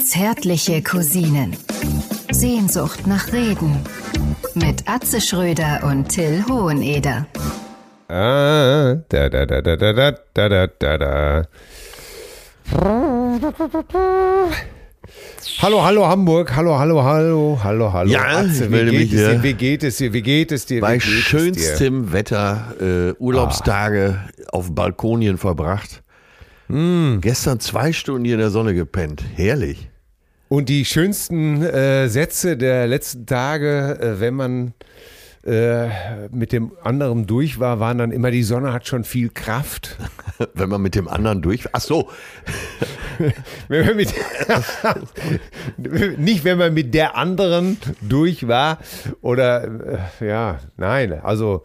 Zärtliche Cousinen. Sehnsucht nach Reden. Mit Atze Schröder und Till Hoheneder. Ah, da, da, da, da, da, da, da, da, da. Hallo, hallo Hamburg, hallo, hallo, hallo, hallo, hallo. Ja, Atze, ich wie melde geht mich es hier. dir? Wie geht es dir? Wie geht es dir? Bei schönstem Wetter äh, Urlaubstage auf Balkonien verbracht. Hm. Gestern zwei Stunden hier in der Sonne gepennt. Herrlich. Und die schönsten äh, Sätze der letzten Tage, äh, wenn man äh, mit dem anderen durch war, waren dann immer, die Sonne hat schon viel Kraft. Wenn man mit dem anderen durch. Ach so, Wenn man mit, nicht, wenn man mit der anderen durch war oder äh, ja, nein, also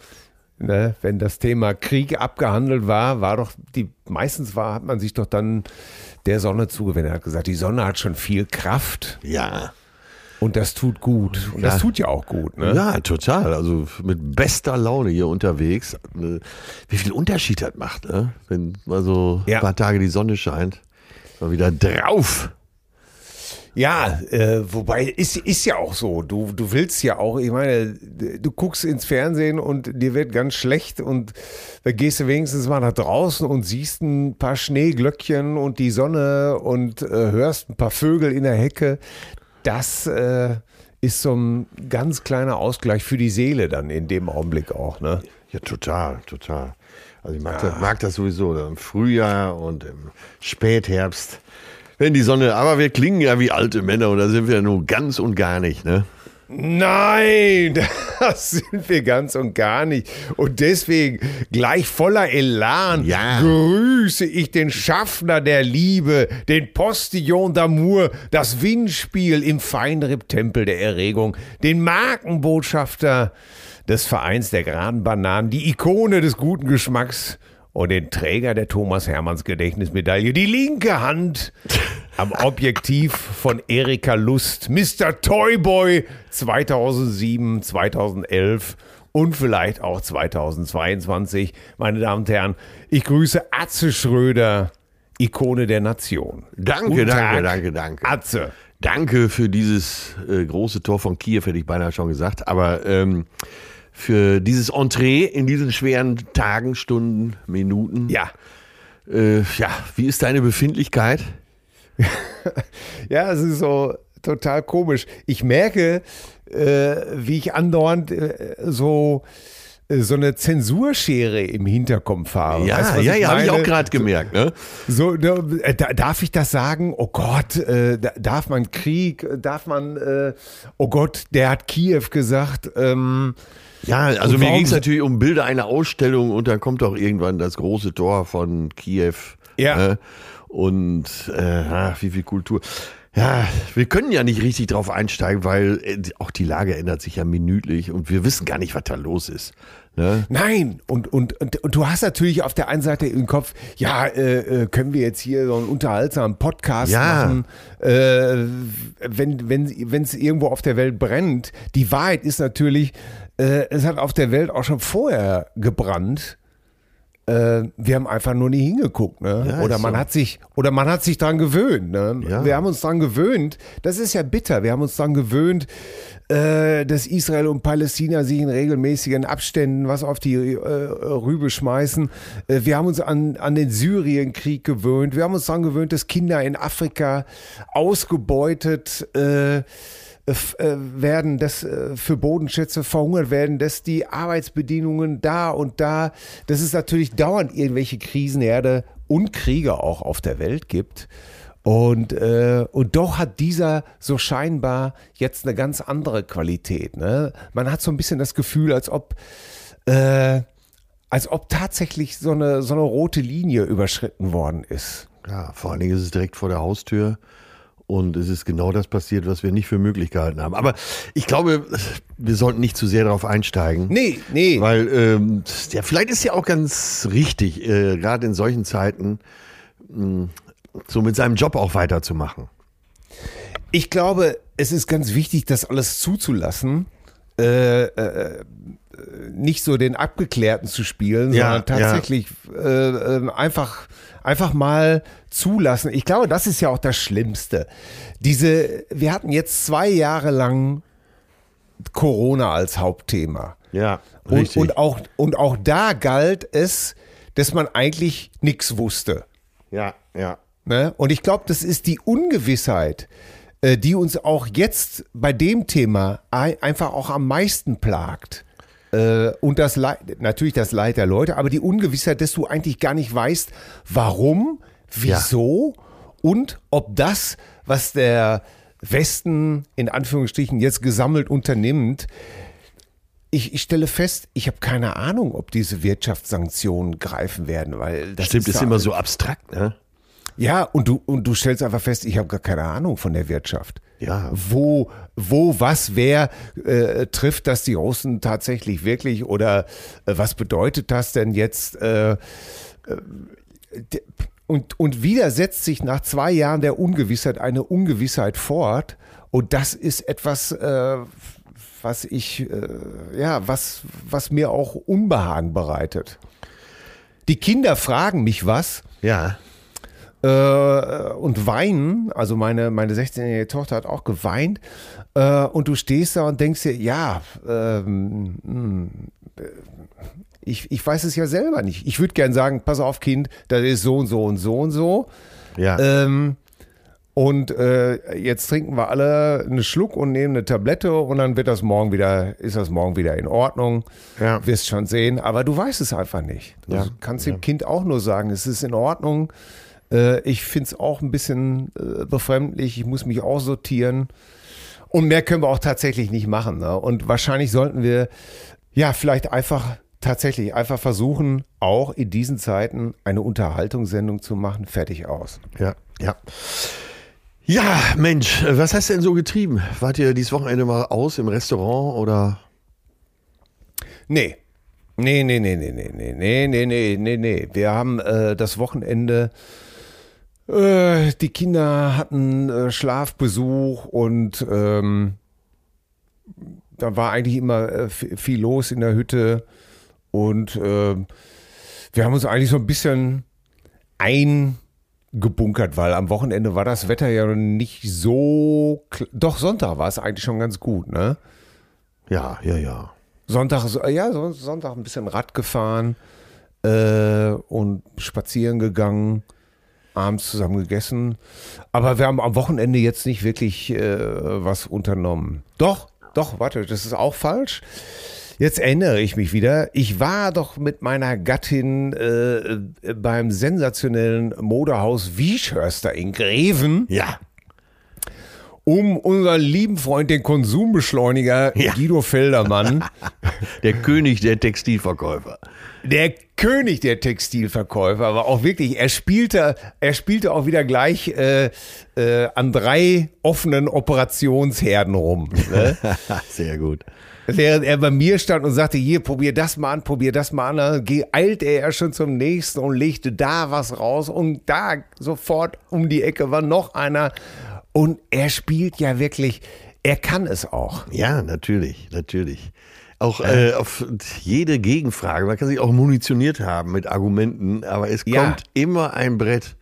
ne, wenn das Thema Krieg abgehandelt war, war doch die meistens war hat man sich doch dann der Sonne zugewendet, hat gesagt, die Sonne hat schon viel Kraft ja. und das tut gut und das Ja. tut ja auch gut, ne? Ja, total. Also mit bester Laune hier unterwegs. Äh, Wie viel Unterschied das macht, ne? Wenn mal so Ja. ein paar Tage die Sonne scheint. Mal wieder drauf. Ja, äh, wobei ist, ist ja auch so. Du, du willst ja auch, ich meine, du guckst ins Fernsehen und dir wird ganz schlecht und da gehst du wenigstens mal nach draußen und siehst ein paar Schneeglöckchen und die Sonne und äh, hörst ein paar Vögel in der Hecke. Das äh, ist so ein ganz kleiner Ausgleich für die Seele dann in dem Augenblick auch, ne? Ja, total, total. Also ich mag, das, mag das sowieso im Frühjahr und im Spätherbst. Wenn die Sonne, aber wir klingen ja wie alte Männer und da sind wir nun ganz und gar nicht, ne? Nein, das sind wir ganz und gar nicht. Und deswegen gleich voller Elan Ja. grüße ich den Schaffner der Liebe, den Postillon d'Amour, das Windspiel im Feinripp-Tempel der Erregung, den Markenbotschafter des Vereins der geraden Bananen, die Ikone des guten Geschmacks und den Träger der Thomas Hermanns Gedächtnismedaille, die linke Hand am Objektiv von Erika Lust, Mr. Toyboy 2007, 2011 und vielleicht auch 2022. Meine Damen und Herren, ich grüße Atze Schröder, Ikone der Nation. Danke, danke, danke, danke. Atze. Danke für dieses äh, große Tor von Kiew, hätte ich beinahe schon gesagt. Aber ähm, für dieses Entree in diesen schweren Tagen, Stunden, Minuten. Ja. Äh, ja, wie ist deine Befindlichkeit? Ja, es ist so total komisch. Ich merke, äh, wie ich andauernd äh, so, äh, so eine Zensurschere im Hinterkopf habe. Ja, Weißt ja, ja, habe ich auch gerade gemerkt. Ne? So, da, äh, da, darf ich das sagen? Oh Gott, äh, da, darf man Krieg? Darf man, äh, oh Gott, der hat Kiew gesagt. Ähm, Ja, also mir ging es natürlich um Bilder einer Ausstellung und dann kommt auch irgendwann das große Tor von Kiew. Ja. Ne? Und äh, ach, wie viel Kultur. Ja, wir können ja nicht richtig drauf einsteigen, weil äh, auch die Lage ändert sich ja minütlich und wir wissen gar nicht, was da los ist. Ne? Nein, und, und, und, und du hast natürlich auf der einen Seite im Kopf, ja, äh, äh, können wir jetzt hier so einen unterhaltsamen Podcast Ja. machen, äh, wenn wenn wenn, es irgendwo auf der Welt brennt. Die Wahrheit ist natürlich, äh, es hat auf der Welt auch schon vorher gebrannt. Äh, wir haben einfach nur nie hingeguckt, ne? Ja, oder man so. hat sich, oder man hat sich dran gewöhnt, ne? Ja. Wir haben uns dran gewöhnt. Das ist ja bitter. Wir haben uns dran gewöhnt, äh, dass Israel und Palästina sich in regelmäßigen Abständen was auf die äh, Rübe schmeißen. Äh, wir haben uns an, an den Syrienkrieg gewöhnt. Wir haben uns daran gewöhnt, dass Kinder in Afrika ausgebeutet äh, werden, dass äh, für Bodenschätze verhungert werden, dass die Arbeitsbedingungen da und da, dass es natürlich dauernd irgendwelche Krisenherde und Kriege auch auf der Welt gibt. Und, äh, und doch hat dieser so scheinbar jetzt eine ganz andere Qualität. Ne? Man hat so ein bisschen das Gefühl, als ob, äh, als ob tatsächlich so eine, so eine rote Linie überschritten worden ist. Ja, vor allen Dingen ist es direkt vor der Haustür. Und es ist genau das passiert, was wir nicht für möglich gehalten haben. Aber ich glaube, wir sollten nicht zu sehr darauf einsteigen. Nee, nee. Weil, ähm, ja, vielleicht ist ja auch ganz richtig, äh, gerade in solchen Zeiten, mh, so mit seinem Job auch weiterzumachen. Ich glaube, es ist ganz wichtig, das alles zuzulassen. Äh, äh, nicht so den Abgeklärten zu spielen, Ja, sondern tatsächlich äh, ähm, einfach, einfach mal zulassen. Ich glaube, das ist ja auch das Schlimmste. Diese, wir hatten jetzt zwei Jahre lang Corona als Hauptthema. Ja, Und, richtig. und, auch, und auch da galt es, dass man eigentlich nichts wusste. ja, ja. Ne? Und ich glaube, das ist die Ungewissheit, äh, die uns auch jetzt bei dem Thema ein, einfach auch am meisten plagt. Äh, und das Leid, natürlich das Leid der Leute, aber die Ungewissheit, dass du eigentlich gar nicht weißt, warum, wieso und ob das, was der Westen in Anführungsstrichen jetzt gesammelt unternimmt, ich, ich stelle fest, ich habe keine Ahnung, ob diese Wirtschaftssanktionen greifen werden, weil das Stimmt, ist ja- immer so abstrakt, ne? ja, und du, und du stellst einfach fest, ich habe gar keine Ahnung von der Wirtschaft. Ja. Wo, wo, was, wer äh, trifft das die Russen tatsächlich wirklich oder äh, was bedeutet das denn jetzt? Äh, äh, und, und wieder setzt sich nach zwei Jahren der Ungewissheit eine Ungewissheit fort. Und das ist etwas, äh, was ich, äh, ja, was, was mir auch Unbehagen bereitet. Die Kinder fragen mich was Ja. äh, und weinen. Also meine, meine 16-jährige Tochter hat auch geweint. Äh, und du stehst da und denkst dir, ja, ähm, hm, äh, ich, ich weiß es ja selber nicht. Ich würde gern sagen, pass auf, Kind, das ist so und so und so und so. Ja. Ähm, und äh, jetzt trinken wir alle einen Schluck und nehmen eine Tablette und dann wird das morgen wieder, ist das morgen wieder in Ordnung. Ja. Wirst schon sehen, aber du weißt es einfach nicht. Du Ja. kannst dem Kind auch nur sagen, es ist in Ordnung. Äh, ich finde es auch ein bisschen äh, befremdlich, ich muss mich auch sortieren. Und mehr können wir auch tatsächlich nicht machen. Ne? Und wahrscheinlich sollten wir ja vielleicht einfach tatsächlich einfach versuchen, auch in diesen Zeiten eine Unterhaltungssendung zu machen. Fertig aus. Ja, ja. Ja, Mensch, was hast du denn so getrieben? Wart ihr dieses Wochenende mal aus im Restaurant oder? Nee. Nee, nee, nee, nee, nee, nee, nee, nee, nee, nee, nee. Wir haben äh, das Wochenende, äh, die Kinder hatten äh, Schlafbesuch und ähm, da war eigentlich immer äh, vi- viel los in der Hütte und äh, wir haben uns eigentlich so ein bisschen eingebunkert, weil am Wochenende war das Wetter ja nicht so, doch Sonntag war es eigentlich schon ganz gut, ne? Ja, ja, ja. Sonntag, so- ja, so- Sonntag ein bisschen Rad gefahren äh, und spazieren gegangen, abends zusammen gegessen. Aber wir haben am Wochenende jetzt nicht wirklich äh, was unternommen. Doch, doch, warte, das ist auch falsch. Jetzt erinnere ich mich wieder. Ich war doch mit meiner Gattin äh, beim sensationellen Modehaus Wieschhörster in Greven Ja. um unseren lieben Freund, den Konsumbeschleuniger Ja. Guido Feldermann, Der König der Textilverkäufer. der König der Textilverkäufer, aber auch wirklich, er spielte, er spielte auch wieder gleich äh, äh, an drei offenen Operationsherden rum. Ne? Sehr gut. Während er bei mir stand und sagte, hier, probier das mal an, probier das mal an, eilte er schon zum nächsten und legte da was raus und da sofort um die Ecke war noch einer. Und er spielt ja wirklich, er kann es auch. Ja, natürlich, natürlich. Auch äh, auf jede Gegenfrage, man kann sich auch munitioniert haben mit Argumenten, aber es kommt Ja. immer ein Brett.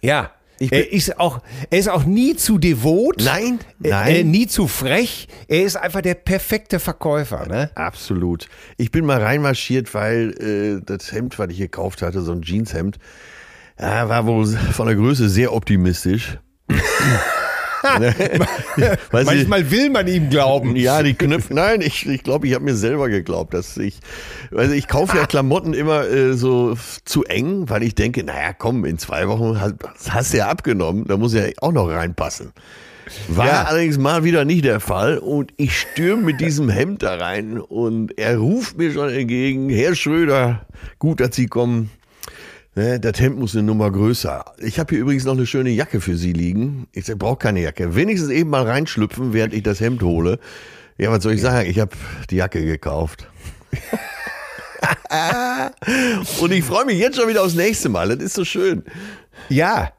Ja. Er ist auch, er ist auch nie zu devot. Nein, Äh, nein. Äh, nie zu frech. Er ist einfach der perfekte Verkäufer, ne? Absolut. Ich bin mal reinmarschiert, weil äh, das Hemd, was ich gekauft hatte, so ein Jeanshemd, ja, war wohl von der Größe sehr optimistisch. Weiß ich- Manchmal will man ihm glauben. Ja, die Knöpfe. Nein, ich glaube, ich, glaub, ich habe mir selber geglaubt, dass ich. Also ich kaufe ja Klamotten immer äh, so zu eng, weil ich denke, naja, komm, in zwei Wochen hast, hast du ja abgenommen, da muss ja auch noch reinpassen. War Ja. allerdings mal wieder nicht der Fall und ich stürme mit diesem Hemd da rein und er ruft mir schon entgegen, Herr Schröder, gut, dass Sie kommen. Ne, das Hemd muss eine Nummer größer. Ich habe hier übrigens noch eine schöne Jacke für Sie liegen. Ich brauche keine Jacke. Wenigstens eben mal reinschlüpfen, während ich das Hemd hole. Ja, was soll ich sagen? Ich habe die Jacke gekauft. Und ich freue mich jetzt schon wieder aufs nächste Mal. Das ist so schön. Ja.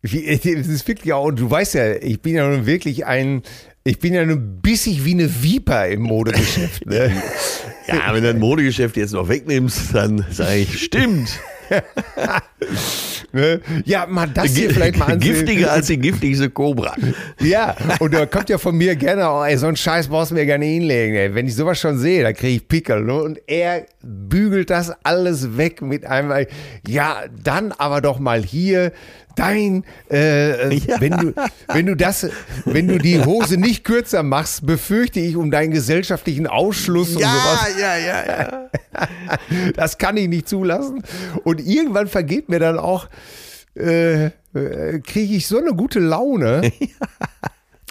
Es ist wirklich auch, du weißt ja, ich bin ja nun wirklich ein, ich bin ja nun bissig wie eine Viper im Modegeschäft. Ne? Ja, wenn du ein Modegeschäft jetzt noch wegnimmst, dann sage ich, stimmt. Ne? Ja, mal das hier vielleicht mal ansehen. Giftiger als die giftigste Cobra. Ja, und da kommt ja von mir gerne, oh, ey, so einen Scheiß brauchst du mir gerne hinlegen. Ey. Wenn ich sowas schon sehe, da kriege ich Pickel. Ne? Und er bügelt das alles weg mit einem, ja, dann aber doch mal hier dein, äh, Ja. wenn du, wenn du das, wenn du die Hose nicht kürzer machst, befürchte ich um deinen gesellschaftlichen Ausschluss und sowas. ja, ja, ja. Das kann ich nicht zulassen. Und irgendwann vergeht mir dann auch, äh, äh, kriege ich so eine gute Laune.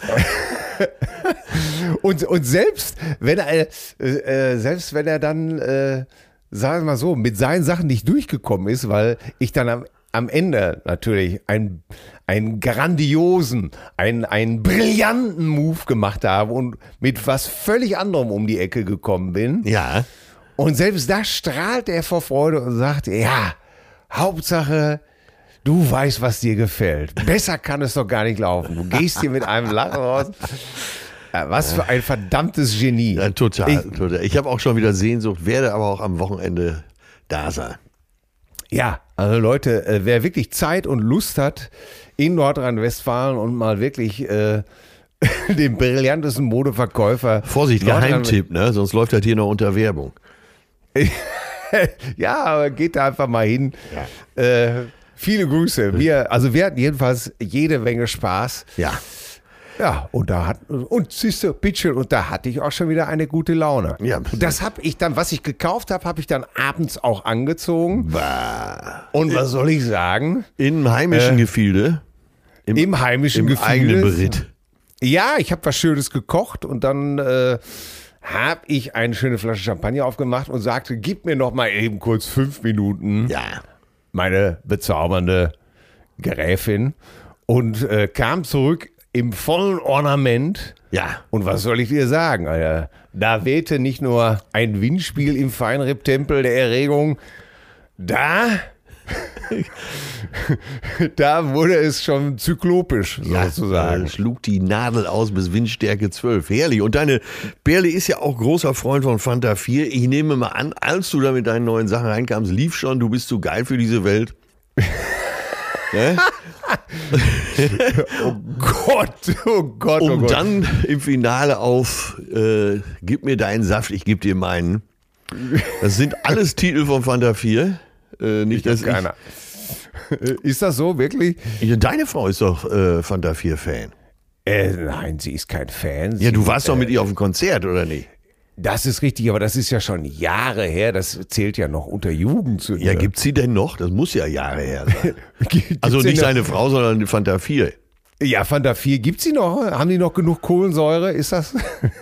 und, und selbst wenn er, äh, äh, selbst wenn er dann, äh, sagen wir mal so, mit seinen Sachen nicht durchgekommen ist, weil ich dann am, am Ende natürlich einen, einen grandiosen, einen, einen brillanten Move gemacht habe und mit was völlig anderem um die Ecke gekommen bin. Ja. Und selbst da strahlt er vor Freude und sagt, ja, Hauptsache, du weißt, was dir gefällt. Besser kann es doch gar nicht laufen. Du gehst hier mit einem Lachen raus. Ja, Was für ein verdammtes Genie. ja total, Ich- total. Ich habe auch schon wieder Sehnsucht, werde aber auch am Wochenende da sein. Ja, also Leute, äh, wer wirklich Zeit und Lust hat in Nordrhein-Westfalen und mal wirklich äh, den brillantesten Modeverkäufer. Vorsicht, Geheimtipp, ne? Sonst läuft das hier noch unter Werbung. ja, aber geht da einfach mal hin. Äh, viele Grüße. Wir, also wir hatten jedenfalls jede Menge Spaß. Ja. Ja, und da hat, und siehst du, Bitchen, und da hatte ich auch schon wieder eine gute Laune. Ja. Und das habe ich dann, was ich gekauft habe, habe ich dann abends auch angezogen. Bah. Und was soll ich sagen? In heimischen Gefilde. Im heimischen Im Gefühl. eigenen Beritt. Ja, ich habe was Schönes gekocht und dann äh, habe ich eine schöne Flasche Champagner aufgemacht und sagte, gib mir noch mal eben kurz fünf Minuten. Ja. meine bezaubernde Gräfin und äh, kam zurück im vollen Ornament. Ja. Und was soll ich dir sagen, Alter? Da wehte nicht nur ein Windspiel im Feinripp-Tempel der Erregung, da, da wurde es schon zyklopisch sozusagen. Äh, schlug die Nadel aus bis Windstärke 12. Herrlich. Und deine Berle ist ja auch großer Freund von Fanta 4. Ich nehme mal an, als du da mit deinen neuen Sachen reinkamst, lief schon, du bist zu geil für diese Welt. ne? Gott, oh Gott, oh Um Gott. dann im Finale auf äh, Gib mir deinen Saft, ich geb dir meinen. Das sind alles Titel von Fanta 4. Äh, nicht, dass Keiner. Ist das so, wirklich? ich, Deine Frau ist doch äh, Fanta 4-Fan. Äh, nein, sie ist kein Fan. Ja, sie, du warst doch äh, mit ihr auf dem Konzert, oder nicht? Das ist richtig, aber das ist ja schon Jahre her. Das zählt ja noch unter Jugend zu. Ja, gibt's sie denn noch? Das muss ja Jahre her sein. Also nicht seine Frau, sondern die Fanta 4. Ja, Fanta 4 gibt's sie noch? Haben die noch genug Kohlensäure? Ist das?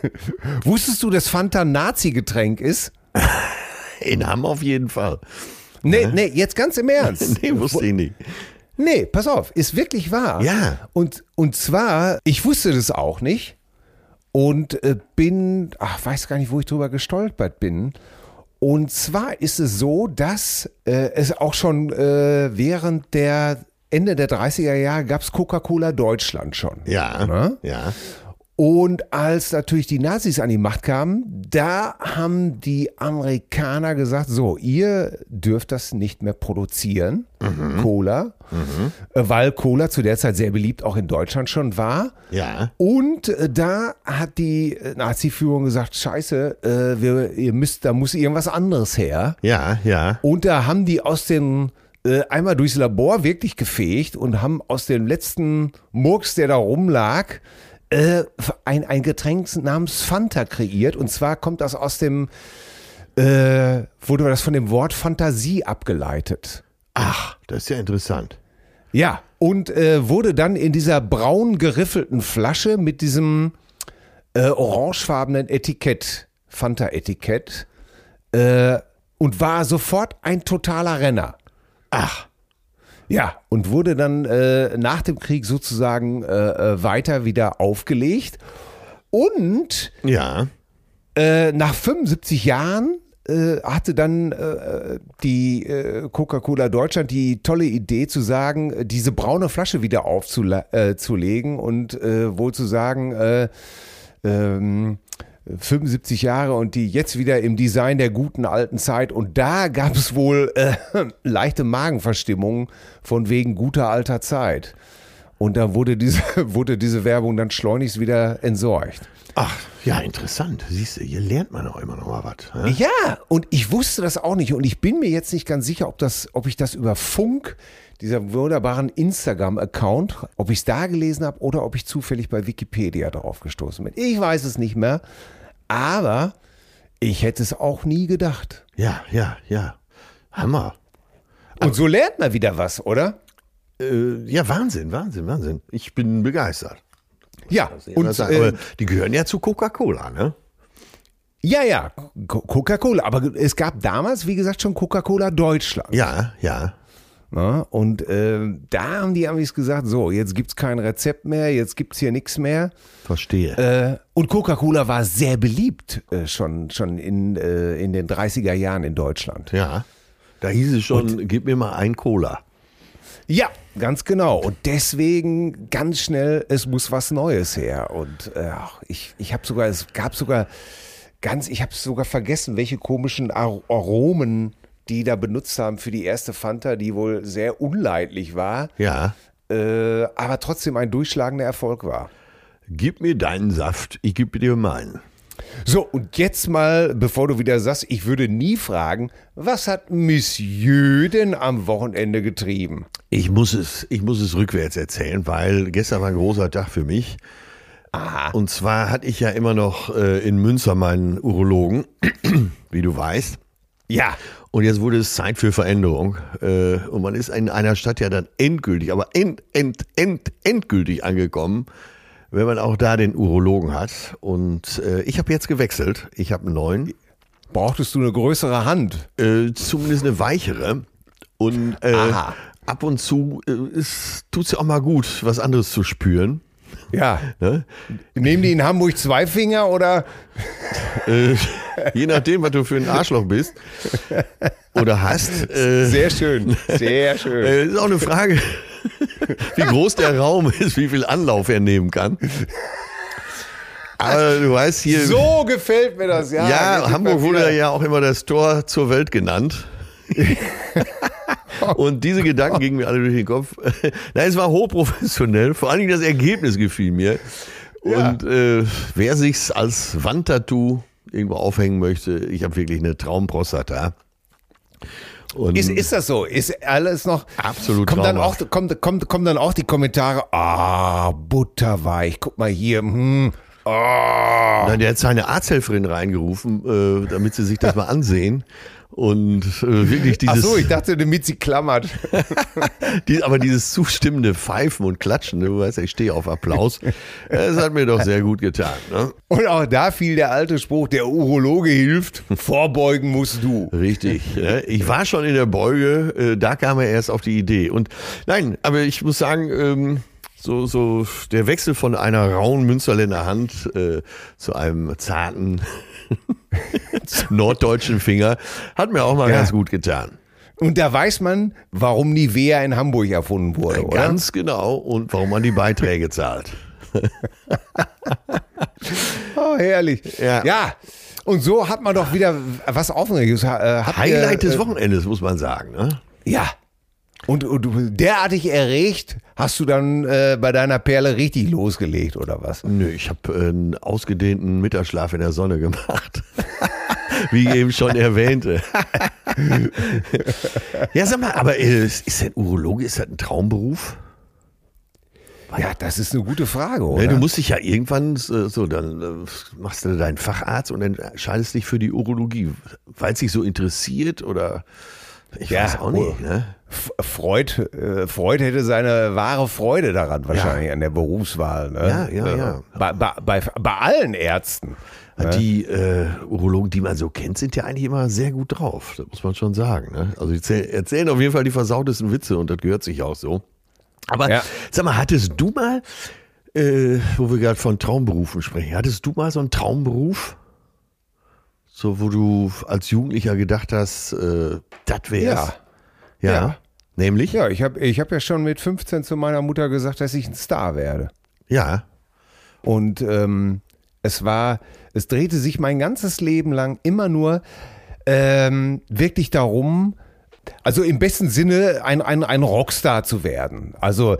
Wusstest du, dass Fanta Nazi-Getränk ist? In Hamm auf jeden Fall. Nee, nee, jetzt ganz im Ernst. Nee, wusste ich nicht. Nee, pass auf, ist wirklich wahr. Ja. Und, und zwar, ich wusste das auch nicht und äh, bin, ach, weiß gar nicht, wo ich drüber gestolpert bin. Und zwar ist es so, dass äh, es auch schon äh, während der Ende der 30er Jahre gab es Coca-Cola Deutschland schon. Ja. Ne? Ja. Und als natürlich die Nazis an die Macht kamen, da haben die Amerikaner gesagt, so, ihr dürft das nicht mehr produzieren, Cola, äh, weil Cola zu der Zeit sehr beliebt auch in Deutschland schon war. Ja. Und äh, da hat die äh, Nazi-Führung gesagt, scheiße, wir, ihr müsst, da muss irgendwas anderes her. Ja, ja. Und da haben die aus äh, einmal durchs Labor wirklich gefegt und haben aus dem letzten Murks, der da rumlag, äh, ein, ein Getränk namens Fanta kreiert. Und zwar kommt das aus dem, äh, wurde das von dem Wort Fantasie abgeleitet. Ach, das ist ja interessant. Ja, und äh, wurde dann in dieser braun geriffelten Flasche mit diesem äh, orangefarbenen Etikett, Fanta-Etikett, äh, und war sofort ein totaler Renner. Ach, Ja, und wurde dann äh, nach dem Krieg sozusagen äh, äh, weiter wieder aufgelegt. Und ja. äh, nach 75 Jahren äh, hatte dann äh, die Coca-Cola Deutschland die tolle Idee zu sagen, diese braune Flasche wieder aufzulegen zulegen und wohl zu sagen, äh, ähm, 75 Jahre und die jetzt wieder im Design der guten alten Zeit. Und da gab es wohl äh, leichte Magenverstimmungen von wegen guter alter Zeit. Und da wurde diese, wurde diese Werbung dann schleunigst wieder entsorgt. Ach, ja, interessant. Siehst du, hier lernt man auch immer noch mal was. Ja, und ich wusste das auch nicht. Und ich bin mir jetzt nicht ganz sicher, ob, das, ob ich das über Funk, dieser wunderbaren Instagram-Account, ob ich es da gelesen habe oder ob ich zufällig bei Wikipedia drauf gestoßen bin. Ich weiß es nicht mehr. Aber ich hätte es auch nie gedacht. Ja, ja, ja. Hammer. Und so lernt man wieder was, oder? Äh, ja, Wahnsinn, Wahnsinn, Wahnsinn. Ich bin begeistert. Ja, Und, äh, die gehören ja zu Coca-Cola, ne? ja, ja, Co- Coca-Cola. Aber es gab damals, wie gesagt, schon Coca-Cola Deutschland. Ja, ja. Ne? Und äh, da haben die Amis gesagt, so, jetzt gibt's kein Rezept mehr, jetzt gibt's hier nichts mehr. Verstehe. Äh, und Coca-Cola war sehr beliebt äh, schon, schon in, äh, in den 30er Jahren in Deutschland. ja. Da hieß es schon, gib mir mal ein Cola. Ja, ganz genau. Und deswegen ganz schnell, es muss was Neues her. Und äh, ich, ich habe sogar, es gab sogar ganz, ich habe sogar vergessen, welche komischen Ar Aromen die da benutzt haben für die erste Fanta, die wohl sehr unleidlich war, Ja. äh, aber trotzdem ein durchschlagender Erfolg war. Gib mir deinen Saft, ich gebe dir meinen. So, und jetzt mal, bevor du wieder sagst, ich würde nie fragen, was hat Monsieur denn am Wochenende getrieben? Ich muss es, ich muss es rückwärts erzählen, weil gestern war ein großer Tag für mich. Und zwar hatte ich ja immer noch äh, in Münster meinen Urologen, wie du weißt. Ja, Und jetzt wurde es Zeit für Veränderung. Äh, und man ist in einer Stadt ja dann endgültig, aber end, end, end, endgültig angekommen, wenn man auch da den Urologen hat. Und äh, ich habe jetzt gewechselt. Ich habe einen neuen, brauchtest du eine größere Hand? äh, zumindest eine weichere. Und äh, ab und zu äh, es tut's ja auch mal gut, was anderes zu spüren. Ja. Ne? Nehmen die in Hamburg zwei Finger oder? Äh, je nachdem, was du für ein Arschloch bist oder hast. Äh, Sehr schön, sehr schön. Äh, ist auch eine Frage, wie groß der Raum ist, wie viel Anlauf er nehmen kann. Aber du weißt hier, So gefällt mir das, ja. ja, Hamburg wurde ja auch immer das Tor zur Welt genannt. Und diese Gedanken gingen mir alle durch den Kopf. Nein, es war hochprofessionell, vor allen Dingen das Ergebnis gefiel mir. Ja. Und äh, wer sich's als Wandtattoo irgendwo aufhängen möchte, ich habe wirklich eine Traumprostata. Und Ist, ist das so? Ist alles noch. Absolut Kommt dann, auch, kommt, kommt, kommen dann auch die Kommentare, ah, butterweich, guck mal hier, hm, ah. Nein, der hat seine Arzthelferin reingerufen, äh, damit sie sich das mal ansehen. Und äh, wirklich Ach dieses, so, ich dachte, damit sie klammert. die, aber dieses zustimmende Pfeifen und Klatschen, du weißt ja, ich stehe auf Applaus, das hat mir doch sehr gut getan. Ne? Und auch da fiel der alte Spruch, der Urologe hilft, vorbeugen musst du. Richtig. Ne? Ich war schon in der Beuge, äh, da kam er erst auf die Idee. Und nein, aber ich muss sagen, ähm, so, so der Wechsel von einer rauen Münsterländer Hand äh, zu einem zarten norddeutschen Finger hat mir auch mal Ja. ganz gut getan. Und da weiß man, warum Nivea in Hamburg erfunden wurde, oder? Ganz genau. Und warum man die Beiträge zahlt. Oh, herrlich. Ja. ja. Und so hat man doch wieder was Aufregendes. Äh, habt ihr, Highlight des äh, Wochenendes, muss man sagen. Ne? Ja. Und, und derartig erregt, hast du dann äh, bei deiner Perle richtig losgelegt, oder was? Nö, ich habe einen ausgedehnten Mittagsschlaf in der Sonne gemacht. Wie ich eben schon erwähnte. ja, sag mal, aber äh, ist der Urologe, ist das ein Traumberuf? Ja, das ist eine gute Frage, Ne, oder? du musst dich ja irgendwann äh, so, dann äh, machst du deinen Facharzt und entscheidest dich für die Urologie, weil es dich so interessiert oder ich Ja, weiß auch nicht. Ne? F- Freud, äh, Freud hätte seine wahre Freude daran, wahrscheinlich an der Berufswahl. Ne? Ja, ja, Äh, ja. Bei, bei, bei, allen Ärzten. Die äh, Urologen, die man so kennt, sind ja eigentlich immer sehr gut drauf. Das muss man schon sagen. Ne? Also die erzähl- erzählen auf jeden Fall die versautesten Witze und das gehört sich auch so. Aber Ja. sag mal, hattest du mal, äh, wo wir gerade von Traumberufen sprechen, hattest du mal so einen Traumberuf? So, wo du als Jugendlicher gedacht hast, äh, das wär's? Ja. ja. Ja. Nämlich? Ja, ich habe ich hab ja schon mit 15 zu meiner Mutter gesagt, dass ich ein Star werde. Ja. Und ähm, Es war, es drehte sich mein ganzes Leben lang immer nur ähm, wirklich darum, also im besten Sinne ein, ein, ein Rockstar zu werden. Also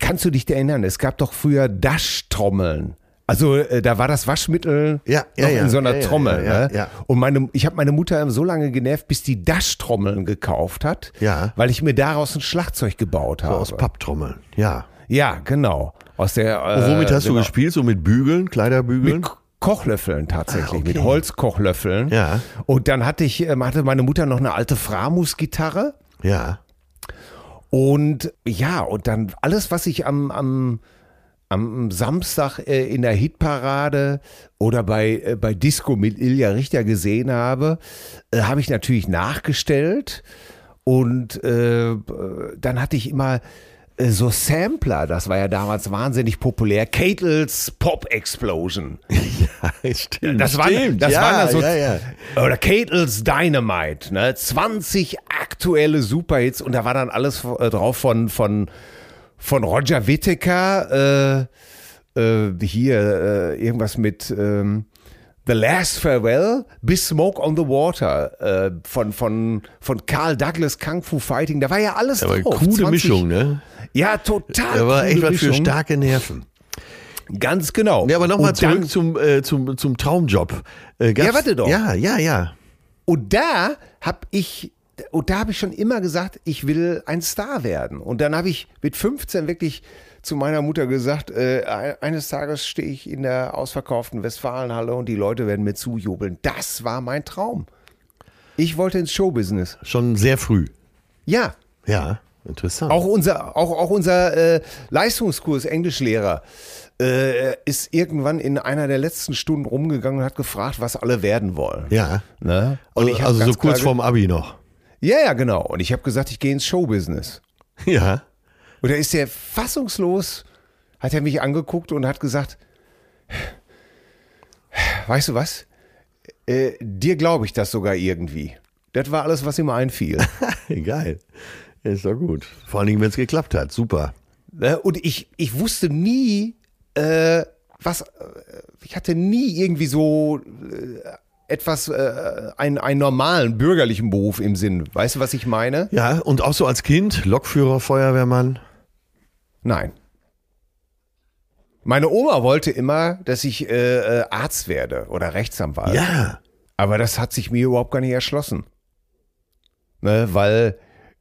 kannst du dich erinnern, es gab doch früher Dash-Trommeln. Also äh, da war das Waschmittel Ja, ja, ja. in so einer Trommel. ne? ja. Und meine, ich habe meine Mutter so lange genervt, bis die Dash-Trommeln gekauft hat, Ja. weil ich mir daraus ein Schlagzeug gebaut So habe. aus Papptrommeln. Ja. Ja, genau. Aus der. Äh, womit hast du genau. gespielt? So mit Bügeln, Kleiderbügeln? Mit Ko- Kochlöffeln tatsächlich, Ah, okay. mit Holzkochlöffeln. Ja. Und dann hatte ich, ähm, hatte meine Mutter noch eine alte Framus-Gitarre. ja. Und ja, und dann alles, was ich am, am, am Samstag äh, in der Hitparade oder bei, äh, bei Disco mit Ilja Richter gesehen habe, äh, habe ich natürlich nachgestellt. Und äh, dann hatte ich immer äh, so Sampler, das war ja damals wahnsinnig populär. Catles Pop Explosion. Ja, stimmt. Das waren, stimmt. das ja, waren dann so, ja, ja. oder Catles Dynamite, ne? 20 aktuelle Superhits und da war dann alles äh, drauf von, von, von Roger Whittaker, äh, äh, hier äh, irgendwas mit ähm, The Last Farewell bis Smoke on the Water äh, von, von, von Carl Douglas Kung Fu Fighting, da war ja alles Aber drauf. coole 20 Mischung, ne? Ja, total. Da war echt was für starke Nerven. Ganz genau. Ja, aber nochmal Und dann- zurück zum, äh, zum, zum Traumjob. Äh, Ja, warte doch. Ja, ja, ja. Und da habe ich, und da habe ich schon immer gesagt, ich will ein Star werden. Und dann habe ich mit 15 wirklich zu meiner Mutter gesagt, äh, eines Tages stehe ich in der ausverkauften Westfalenhalle und die Leute werden mir zujubeln. Das war mein Traum. Ich wollte ins Showbusiness. Schon sehr früh. Ja, Ja, interessant. auch unser, auch, auch unser äh, Leistungskurs Englischlehrer äh, ist irgendwann in einer der letzten Stunden rumgegangen und hat gefragt, was alle werden wollen. ja. Ne? Und Also, also so kurz vorm Abi noch. Ja, ja, genau. Und ich habe gesagt, ich gehe ins Showbusiness. Ja. Und da ist er fassungslos, hat er mich angeguckt und hat gesagt, weißt du was? Äh, dir glaube ich das sogar irgendwie. Das war alles, was ihm einfiel. Geil. Ist doch gut. Vor allen Dingen, wenn es geklappt hat. Super. Ne? und ich, ich wusste nie, äh, was, äh, ich hatte nie irgendwie so äh, etwas, äh, einen, einen normalen bürgerlichen Beruf im Sinn. Weißt du, was ich meine? Ja, und auch so als Kind, Lokführer, Feuerwehrmann. Nein. Meine Oma wollte immer, dass ich äh, äh, Arzt werde oder Rechtsanwalt. Ja. Aber das hat sich mir überhaupt gar nicht erschlossen. Ne, weil